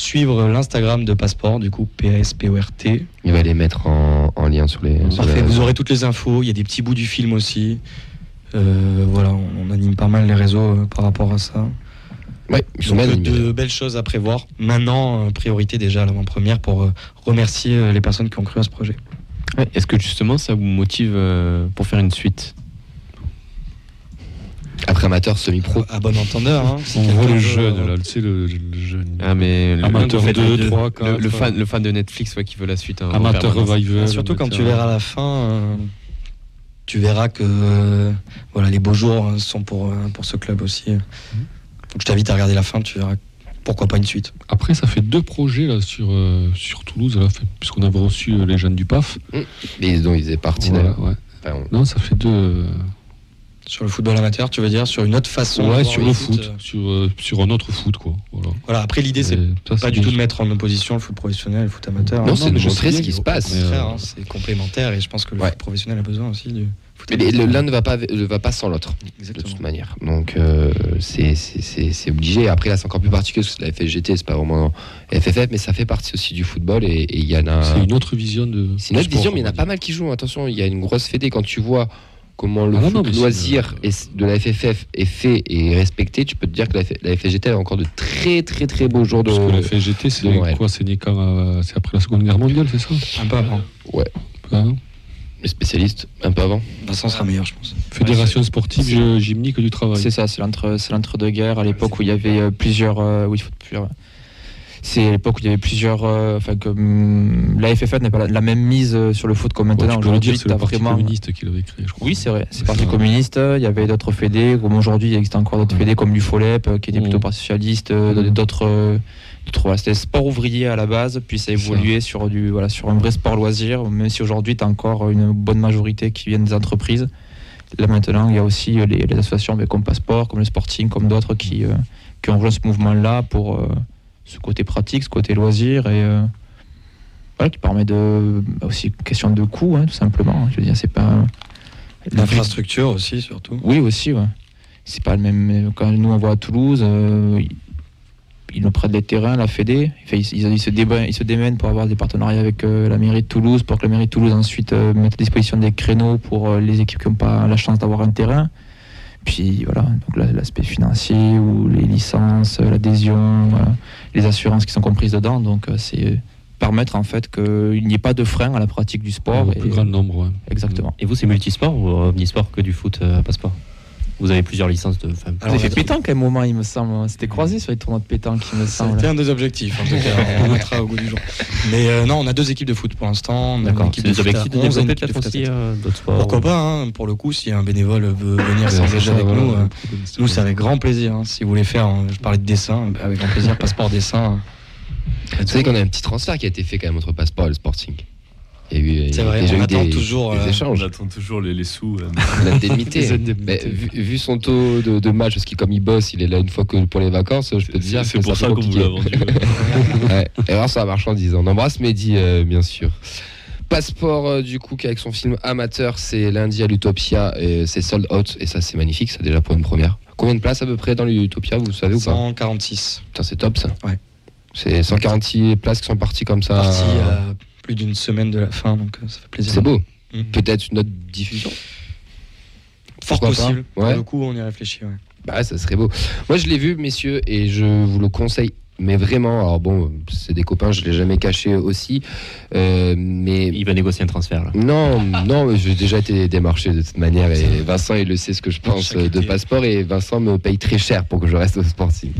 suivre l'Instagram de Passeport, du coup P-A-S-P-O-R-T. Il va les mettre en, en lien sur les. sur Parfait, vous aurez toutes les infos, il y a des petits bouts du film aussi. Euh, voilà, on, on anime pas mal les réseaux euh, par rapport à ça. Ouais, ils sont Donc, euh, de belles choses à prévoir. Maintenant, euh, priorité déjà à l'avant-première pour euh, remercier euh, les personnes qui ont cru à ce projet. Ouais, Est-ce que justement ça vous motive euh, pour faire une suite? Après amateur, semi-pro. À bon entendeur. Hein, On voit le jeune, euh, là, tu sais, le, le jeune. Ah mais le, Amateur en fait, 2, le- 3, le, 4. le fan, le fan de Netflix ouais, qui veut la suite. hein, Amateur. Revival. Surtout quand tu verras la fin, euh, tu verras que euh, voilà, les beaux jours euh, sont pour, euh, pour ce club aussi. Donc je t'invite à regarder la fin, tu verras pourquoi pas une suite. Après, ça fait deux projets là, sur, euh, sur Toulouse, puisqu'on avait reçu euh, les jeunes du PAF. Mais dont ils étaient partis Voilà, d'ailleurs. ouais. Enfin, on- Non, ça fait deux. Euh, Sur le football amateur, tu veux dire, sur une autre façon de Ouais, sur le foot, foot, euh, sur, euh, sur un autre foot, quoi. Voilà. Voilà, après l'idée c'est ça, pas du tout de mettre en opposition le foot professionnel et le foot amateur. Non, hein. c'est de montrer ce qui se passe. Hein, c'est complémentaire et je pense que le Ouais. foot professionnel a besoin aussi du foot Mais l'un ne va pas, ne va pas sans l'autre, de Exactement. toute manière. Donc, euh, c'est- c'est c'est- c'est obligé. Après, là, c'est encore plus particulier parce que la FSGT, c'est pas vraiment FFF, mais ça fait partie aussi du football et il y en a. C'est une autre vision de. C'est une autre sport, vision, mais il y en a pas mal qui jouent. Attention, il y a une grosse fédé. Quand tu vois comment le Ah foot non, loisir le- de la FFF est fait et respecté, tu peux te dire que la, F- la FSGT a encore de très très très beaux jours de. Parce que la FSGT, c'est quoi C'est euh, C'est après la Seconde Guerre mondiale, c'est ça? Un peu avant. Hein Les spécialistes, un peu avant. Vincent sera meilleur, je pense. Fédération sportive gymnique du travail. C'est ça, c'est l'entre, c'est l'entre-deux-guerres, à l'époque où il y avait euh, plusieurs. euh, oui, il faut plusieurs. C'est à l'époque où il y avait plusieurs. euh, Enfin, que hum, la FFF n'est pas la, la même mise euh, sur le foot comme maintenant. le Aujourd'hui, c'est le Parti vraiment. communiste qui l'avait créé, je crois. Oui, c'est vrai. C'est parti ça. communiste. Il y avait d'autres fédés, comme aujourd'hui, il existe encore d'autres fédés comme l'UFOLEP, euh, qui était plutôt Mhm. parti socialiste, Mhm. d'autres. voilà, C'était sport ouvrier à la base, puis ça a ça. évolué sur, du, voilà, sur un vrai sport loisir, même si aujourd'hui, tu as encore une bonne majorité qui viennent des entreprises. Là maintenant, il y a aussi les, les associations mais comme Passeport, comme le Sporting, comme d'autres qui, euh, qui ont rejoint ce mouvement-là pour euh, ce côté pratique, ce côté loisir et euh, voilà, qui permet de bah, aussi question de coût, hein, tout simplement. Je veux dire, c'est pas L'infrastructure aussi, surtout. oui aussi. Ouais. c'est pas le même. Quand nous on voit à Toulouse, euh, ils nous prêtent des terrains, la Fédé. Enfin, ils, ils- ils se déba- ils se démènent pour avoir des partenariats avec euh, la mairie de Toulouse, pour que la mairie de Toulouse ensuite euh, mette à disposition des créneaux pour euh, les équipes qui n'ont pas la chance d'avoir un terrain. Puis voilà, donc la- l'aspect financier ou les licences, euh, l'adhésion, euh, les assurances qui sont comprises dedans. Donc euh, c'est permettre en fait qu'il n'y ait pas de frein à la pratique du sport. Au et- plus grand nombre, ouais. Exactement. Et vous, c'est multisport ou omnisport que du foot euh, à passeport? Vous avez plusieurs licences de. enfin, Vous avez fait pétanque à un moment, il me semble. C'était croisé sur les tournois de pétanque, il me semble. C'était un des objectifs, en tout cas. on au goût du jour. Mais euh, non, on a deux équipes de foot pour l'instant. On a une D'accord. équipe C'est des objectifs de 11 et une développer peut-être aussi 7. euh, d'autres sports Pourquoi ou- pas, hein, pour le coup, si un bénévole veut venir s'engager avec nous, euh, nous c'est avec grand plaisir. hein. Si vous voulez faire, je parlais de dessin, avec grand plaisir, passeport dessin. Vous savez qu'on a un petit transfert qui a été fait quand même entre Passeport et le Sporting. Il y a eu- il y a C'est vrai, déjà on eu attend des, toujours, des euh, échanges. On attend toujours les, les sous. euh, L'indemnité. Vu, vu son taux de, de match, parce qu'il comme il bosse, il est là une fois que pour les vacances, je peux te dire. c'est que pour c'est ça un qu'on vous l'a compliqué. vendu. ouais. Erreur sur la marchandise. On embrasse Mehdi, euh, bien sûr. Passeport, euh, du coup, avec son film amateur, c'est lundi à l'Utopia, et c'est sold out, et ça, c'est magnifique, ça, déjà pour une première. Combien de places à peu près dans l'Utopia, vous savez ou pas 146. Putain, c'est top ça. Ouais. C'est 146 places qui sont parties comme ça. Parti à plus d'une semaine de la fin, donc euh, ça fait plaisir. C'est beau. Mhm. Peut-être une autre diffusion. Fort Pourquoi possible. Pour Ouais. le coup, on y réfléchit. ouais. Bah, ça serait beau. Moi, je l'ai vu, messieurs, et je vous le conseille. Mais vraiment, alors bon, c'est des copains, je l'ai jamais caché aussi. Euh, mais Il va négocier un transfert là. non, non, j'ai déjà été démarché de toute manière et Vincent, il le sait ce que je pense Chaque de été. passeport et Vincent me paye très cher pour que je reste au Sporting.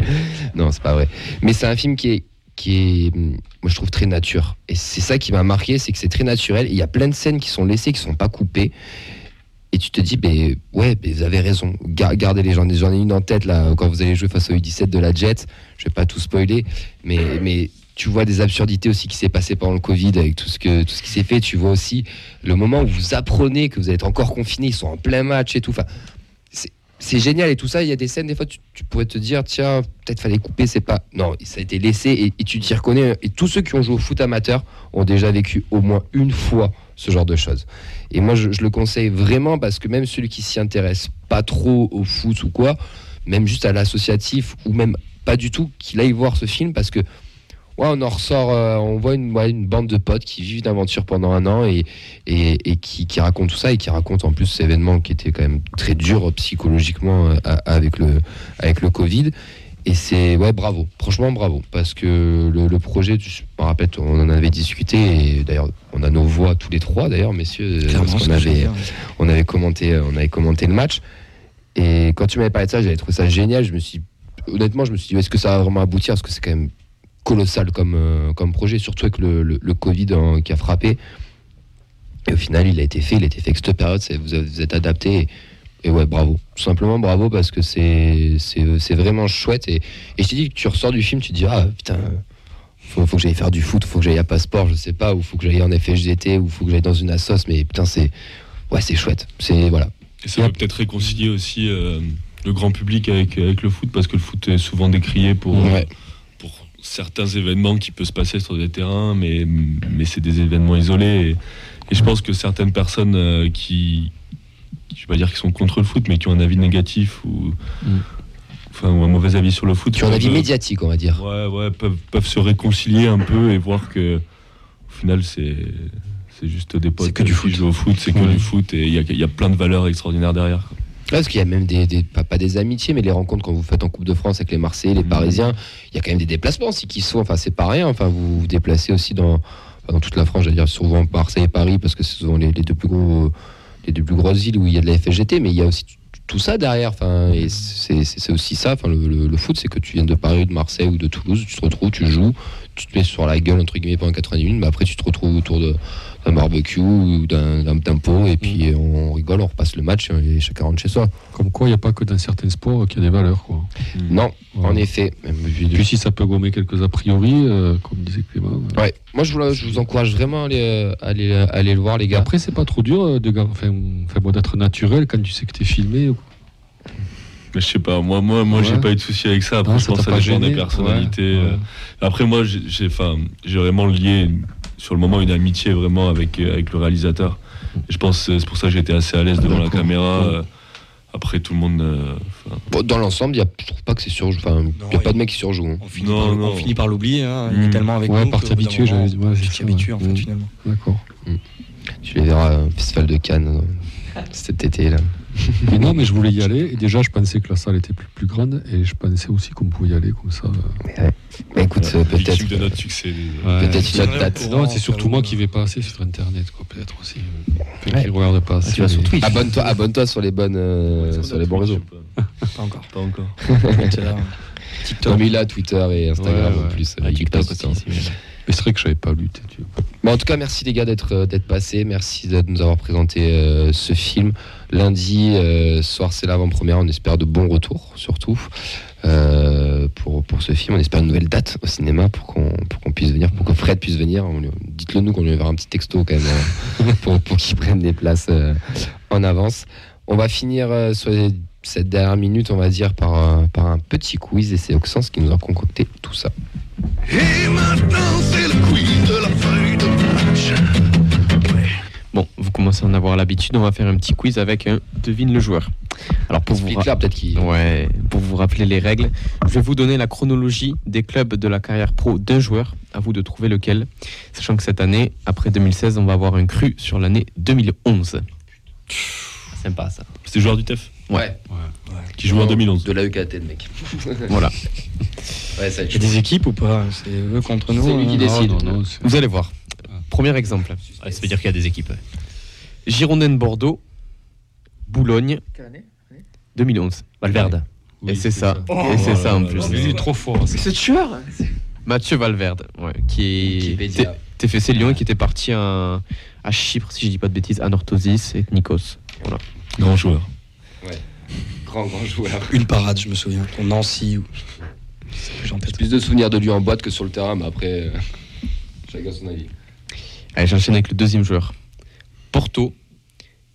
non, c'est pas vrai. Mais c'est un film qui est, qui est, moi je trouve très nature. Et c'est ça qui m'a marqué, c'est que c'est très naturel. Il y a plein de scènes qui sont laissées, qui sont pas coupées. Et tu te dis, ben ouais, ben, vous avez raison. Gar- Gardez les gens. J'en ai une en tête là, quand vous allez jouer face au U17 de la Jet. Je vais pas tout spoiler, mais, mais tu vois des absurdités aussi qui s'est passé pendant le Covid avec tout ce, que, tout ce qui s'est fait. Tu vois aussi le moment où vous apprenez que vous êtes encore confiné, ils sont en plein match et tout. Enfin, c'est- génial et tout ça. Il y a des scènes, des fois, tu, pourrais te dire, tiens, peut-être fallait couper, c'est pas. Non, ça a été laissé et, et tu t'y reconnais. Et tous ceux qui ont joué au foot amateur ont déjà vécu au moins une fois ce genre de choses. Et moi, je, je le conseille vraiment parce que même celui qui s'y intéresse pas trop au foot ou quoi, même juste à l'associatif ou même pas du tout, qu'il aille voir ce film parce que ouais, on en ressort, euh, on voit une, ouais, une bande de potes qui vivent une aventure pendant un an et, et, et qui, qui racontent tout ça et qui racontent en plus cet événement qui était quand même très dur psychologiquement euh, avec, le, avec le Covid. Et c'est, ouais, bravo, franchement bravo, parce que le, le projet, je me rappelle, on en avait discuté, et d'ailleurs, on a nos voix tous les trois, d'ailleurs, messieurs, euh, parce avait, on avait commenté, on avait commenté le match. Et quand tu m'avais parlé de ça, j'avais trouvé ça génial. Je me suis, honnêtement, je me suis dit, est-ce que ça va vraiment aboutir? Parce que c'est quand même colossal comme, euh, comme projet, surtout avec le, le- le Covid hein, qui a frappé. Et au final, il a été fait, il a été fait avec cette période, vous, vous êtes adapté. Et, et ouais, bravo. Tout simplement bravo parce que c'est vraiment chouette. Et, et je te dis que tu ressors du film, tu te dis, ah putain, faut, faut que j'aille faire du foot, faut que j'aille à passeport, je sais pas, ou faut que j'aille en FSGT, ou faut que j'aille dans une assos, mais putain, c'est ouais, c'est chouette. C'est voilà. Et ça peut peut-être réconcilier aussi euh, le grand public avec, avec le foot, parce que le foot est souvent décrié pour, Ouais. pour certains événements qui peuvent se passer sur des terrains, mais, mais c'est des événements isolés. Et, et je pense que certaines personnes euh, qui, je vais pas dire qui sont contre le foot, mais qui ont un avis négatif ou, enfin, ou un mauvais avis sur le foot, Tu as un avis médiatique, on va dire. Ouais, ouais, peuvent, peuvent se réconcilier un peu et voir que au final c'est c'est juste des potes C'est que du qui foot. jouent au foot, c'est que Ouais. du foot et il y y a plein de valeurs extraordinaires derrière. quoi. Parce qu'il y a même des, des- pas, pas des amitiés, mais les rencontres quand vous faites en Coupe de France avec les Marseillais, les Parisiens, il y a quand même des déplacements aussi qui se font. Enfin, c'est pas rien. Enfin, vous vous déplacez aussi dans, dans toute la France, j'allais dire souvent Marseille et Paris, parce que c'est souvent les, les deux plus gros, les deux plus grosses villes où il y a de la FSGT, mais il y a aussi tout ça derrière. Enfin, et c'est c'est- aussi ça. Enfin, le, le- le foot, c'est que tu viens de Paris, ou de Marseille ou de Toulouse, tu te retrouves, tu joues, tu te mets sur la gueule entre guillemets pendant 90 minutes, mais après tu te retrouves autour d'un barbecue ou d'un pot et puis on rigole, on repasse le match et chacun rentre chez soi. Comme quoi, il n'y a pas que dans certains sports qu'il y a des valeurs. Quoi. Non, Voilà. en effet. De- Puis si ça peut gommer quelques a priori, euh, comme disait Clément. euh. Ouais, moi je vous, je vous encourage vraiment à aller, euh, à aller, à aller le voir, les Et gars. après, c'est pas trop dur euh, de, enfin, d'être naturel quand tu sais que tu es filmé. Mais je sais pas, moi, moi, moi, Ouais. j'ai pas eu de souci avec ça. Après, Non, je ça pense dépend des personnalités. Ouais. euh. Après, moi, j'ai, vraiment lié sur le moment une amitié vraiment avec, euh, avec le réalisateur. Et je pense que c'est pour ça que j'étais assez à l'aise devant la caméra. Ouais. euh, Après, tout le monde. euh, Bon, dans l'ensemble, il y a, je trouve pas que c'est surjou. Enfin, il n'y a pas de mec qui surjoue. hein. On finit, Non, par, non. on finit par l'oublier. Hein. Il est Mm. tellement avec Ouais, nous. par qu'au bout d'un t'habituer, moment, j'avais- ouais, habitues en fait Mm. finalement. D'accord. Tu les verras au Festival de Cannes cet été là. Mais non, mais je voulais y aller. Et déjà, je pensais que la salle était plus, plus grande. Et je pensais aussi qu'on pouvait y aller comme ça. Bah, écoute, euh, peut-être. victime de notre succès. Ouais. Peut-être une autre date. Non, c'est surtout moi qui vais pas assez sur Internet, quoi, peut-être aussi. Ouais. qui regarde pas assez. tu vas sur mais- Twitch. Abonne-toi, abonne-toi sur les bonnes, euh, sur les bons réseaux. Pas encore. Pas encore. Twitter, Non, TikTok. mais il a Twitter et Instagram Ouais, en plus. Ouais, il TikTok aussi. Hein. c'est- vrai que je savais pas vois. Bon, en tout cas, merci les gars d'être euh, d'être passés. Merci de nous avoir présenté euh, ce film. Lundi euh, soir, c'est l'avant-première. On espère de bons retours, surtout pour, pour ce film. On espère une nouvelle date au cinéma pour qu'on qu'on puisse venir, pour que Fred puisse venir. Dites-le nous qu'on lui enverra un petit texto quand même euh, pour, pour qu'il prenne des places en avance. On va finir sur les- cette dernière minute, on va dire, par, euh, par un petit quiz et c'est Oxens qui nous a concocté tout ça. Bon, vous commencez à en avoir l'habitude, on va faire un petit quiz avec un devine le joueur. Alors pour vous, ra- ouais, pour vous rappeler les règles, je vais vous donner la chronologie des clubs de la carrière pro d'un joueur. À vous de trouver lequel. Sachant que cette année, après 2016, on va avoir un cru sur l'année 2011. Sympa ça. C'était joueur du TEF Ouais. qui joue en 2011. De la UKT, le mec. Voilà. Ouais, ça Il y a des équipes ou pas? C'est eux contre nous C'est lui qui hein. décide. Non, non, non, c'est- Vous allez voir. Premier exemple. Ouais, ça veut dire qu'il y a des équipes. ouais. Girondin Bordeaux, Boulogne, 2011. Valverde. oui, Et c'est ça. Et c'est ça en plus. Il est trop fort. ça. C'est tueur Mathieu Valverde, ouais, qui est TFC Lyon et qui était parti à, à Chypre, si je dis pas de bêtises, à Northosis et Nikos. Grand joueur. Grand, grand joueur. Une parade, je me souviens. Pour Nancy. Ou... J'ai plus de souvenirs de lui en boîte que sur le terrain, mais après, euh, chacun son avis. Allez, j'enchaîne avec le deuxième joueur. Porto,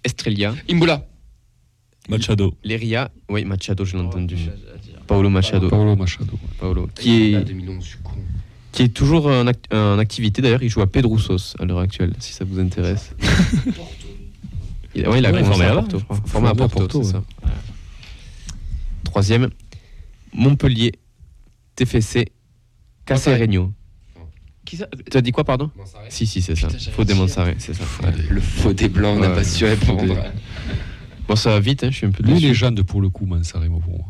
Estrella, Imbula. Machado. Leria, oui, Machado, je l'ai entendu. Paolo Machado, Paolo Machado. Paolo, qui est, 2011, je suis con. qui est toujours en, act- en activité. D'ailleurs, il joue à Pedroussos à l'heure actuelle, si ça vous intéresse. il, ouais, il a Ouais, formé à. Porto. Formé à Porto, Porto, c'est ça. Troisième, Montpellier, TFC, Casereño. Qui ça? Tu as dit quoi, pardon? Si, si, c'est ça. Faux des c'est ça. Ouais. Le faux des blancs, on n'a pas su répondre. Bon, ça va vite, hein, je suis un peu Lui, déçu. légende pour le coup, Mansaré, moi, pour moi.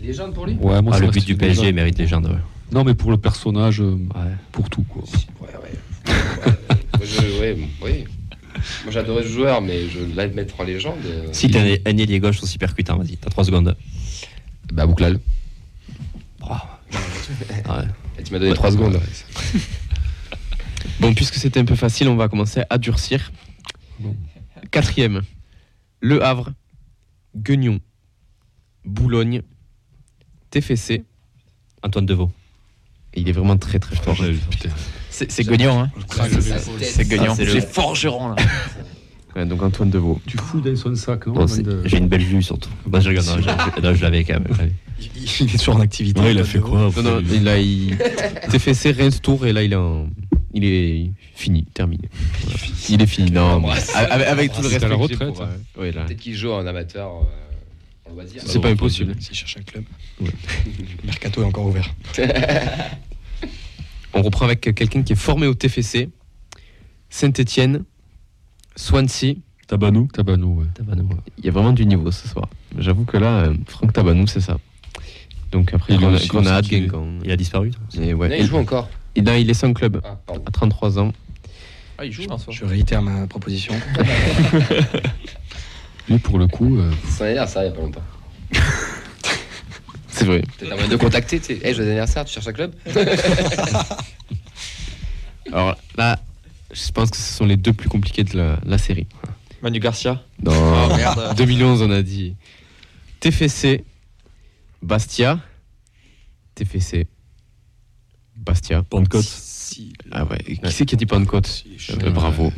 Légende pour lui? Ouais, moi, Ah, ça le but du PSG légende. mérite légende. Ouais. Non, mais pour le personnage, euh, Ouais. pour tout, quoi. Ouais, ouais. Ouais. Moi j'adorais ce joueur, mais je là le mettre en légende. euh, Si t'as un, un ailier gauche aussi percutant, vas-y, t'as 3 secondes. Bah Bouklal. Ouais. Et tu m'as donné 3 secondes. Bon, puisque c'était un peu facile, on va commencer à durcir. Bon. Quatrième, Le Havre, Guignon, Boulogne, TFC. Antoine Deveau. Et il est vraiment très très fort. Putain. C'est Guignon, hein C'est c'est le- C'est forgeron, là. Ouais, donc Antoine Deveau. Tu fous dans son sac, non Bon, de- J'ai une belle vue surtout. Bah, je regarde, non, je, l'avais quand même. ouais. Il il est toujours en activité. Ouais, il a fait quoi Non, après non, il a, il... TFC, Reims, Tour, et là il est, en- il est fini, terminé. Voilà. Il est fini. Non, Embrasse. avec, avec tout le C'est respect. à la retraite, pour, euh, ouais. Peut-être qu'il joue en amateur euh. C'est pas impossible. S'il cherche un club. Mercato est encore ouvert. On reprend avec quelqu'un qui est formé au TFC, Saint-Etienne, Swansea. Tabanou. Tabanou, ouais. Tabanou. Il y a vraiment du niveau ce soir. J'avoue que là, euh, Franck Tabanou, c'est ça. Donc après, Il est stylé. Guingamp. Il a disparu. Et ouais. Non, il joue encore. Et il est sans club Ah, à 33 ans. Ah, il joue en soi. Je réitère ma proposition. Lui, pour le coup, euh, Son anniversaire il y a pas longtemps. C'est vrai. Peut-être un moyen de contacter, tu sais. Hey, joyeux anniversaire, tu cherches un club Alors là, je pense que ce sont les deux plus compliqués de la, la série. Manu Garcia. Non, Oh, merde. 2011, on a dit. TFC, Bastia. TFC, Bastia. Pentecôte. Si, Ah ouais, qui c'est qui a dit Pentecôte Euh, Bravo.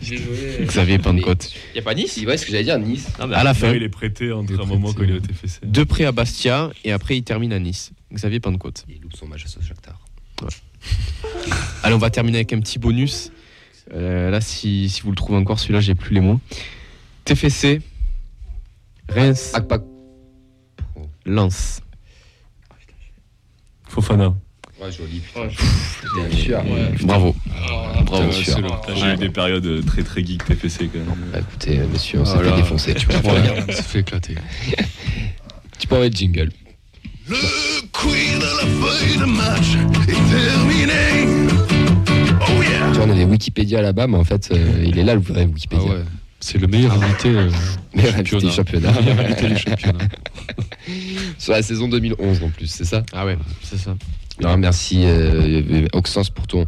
Xavier Pentecôte. Y a pas Nice ouais, ce que j'allais dire, Nice. À la fin, il est prêté entre Il un moment quand il est au TFC. deux prêts à Bastia et après il termine à Nice. Xavier Pentecôte. Il loupe son match à Shakhtar. Allez, on va terminer avec un petit bonus. Euh, là, si, si vous le trouvez encore, celui-là, j'ai plus les mots. TFC, Reims. Akpak. Lance. Fofana. Ouais, joli. Ouais, Bien sûr. Bravo. Bravo, c'est le- putain, J'ai eu des périodes très très geek TFC quand même. Bah, écoutez, euh, monsieur, on s'est Voilà. fait défoncer. Tu peux, Voilà, ça fait éclater. tu peux le jingle. Le queen de la feuille de match est terminée. Oh yeah! Tu vois, on a des Wikipédia là-bas, mais en fait, euh, il est là le vrai Ah Wikipédia. ouais. C'est le meilleur invité euh, du championnat. Le meilleur invité du championnat. Sur la saison 2011 en plus, c'est ça? Ah ouais, c'est ça. Non, merci euh, Oxens pour ton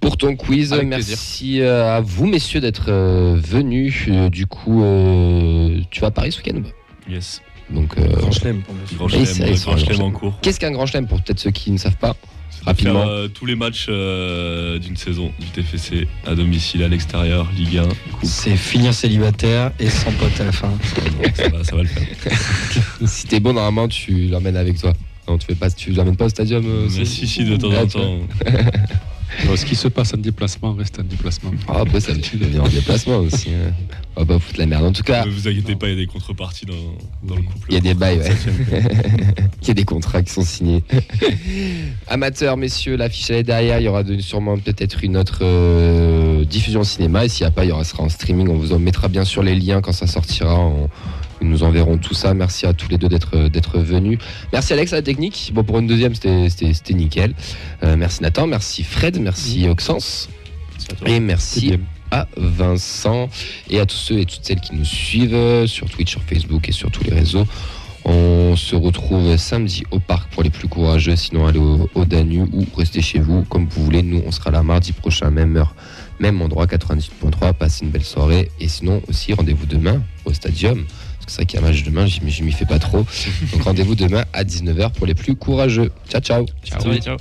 pour ton quiz. Avec merci euh, à vous messieurs d'être euh, venus. Euh, du coup, euh, tu vas à Paris ce week-end ou pas? Yes. Donc, euh, Grand chelem pour monsieur. Grand chelem, euh, en cours. qu'est-ce qu'un grand chelem pour peut-être ceux qui ne savent pas? Rapidement. faire, euh, tous les matchs euh, d'une saison du TFC à domicile, à l'extérieur, Ligue 1. Coupe. C'est finir célibataire et sans pote à la fin. ça, va, ça va le faire. Si t'es bon, normalement, tu l'emmènes avec toi. Non, tu fais pas, tu l'emmènes pas au stadium euh, Mais si, si, de temps en temps. Alors, ce qui se passe en déplacement reste en déplacement. Ah, après, ça tu peux venir en déplacement aussi. hein. On va pas foutre la merde. En tout cas, Ne vous inquiétez pas, il y a des contreparties dans, dans le couple. Il y a des bails, ouais. Il y a des contrats qui sont signés. Amateurs, messieurs, l'affiche elle est derrière. Il y aura de- sûrement peut-être une autre euh, diffusion au cinéma. Et s'il n'y a pas, il y aura sera en streaming. On vous en mettra bien sûr les liens quand ça sortira. Nous enverrons tout ça. Merci à tous les deux d'être venus. Merci Alex à la technique. Bon, pour une deuxième, c'était- nickel. Euh, merci Nathan, merci Fred, merci Oxens. Et merci à Vincent et à tous ceux et toutes celles qui nous suivent euh, sur Twitch, sur Facebook et sur tous les réseaux. On se retrouve samedi au parc pour les plus courageux, sinon allez au, au Danu ou restez chez vous comme vous voulez. Nous, on sera là mardi prochain, même heure, même endroit, 98.3. Passez une belle soirée et sinon aussi rendez-vous demain au Stadium. Parce que c'est vrai qu'il y a un match demain, j'y m'y fais pas trop. Donc rendez-vous demain à 19h pour les plus courageux. Ciao, ciao. Ciao. ciao.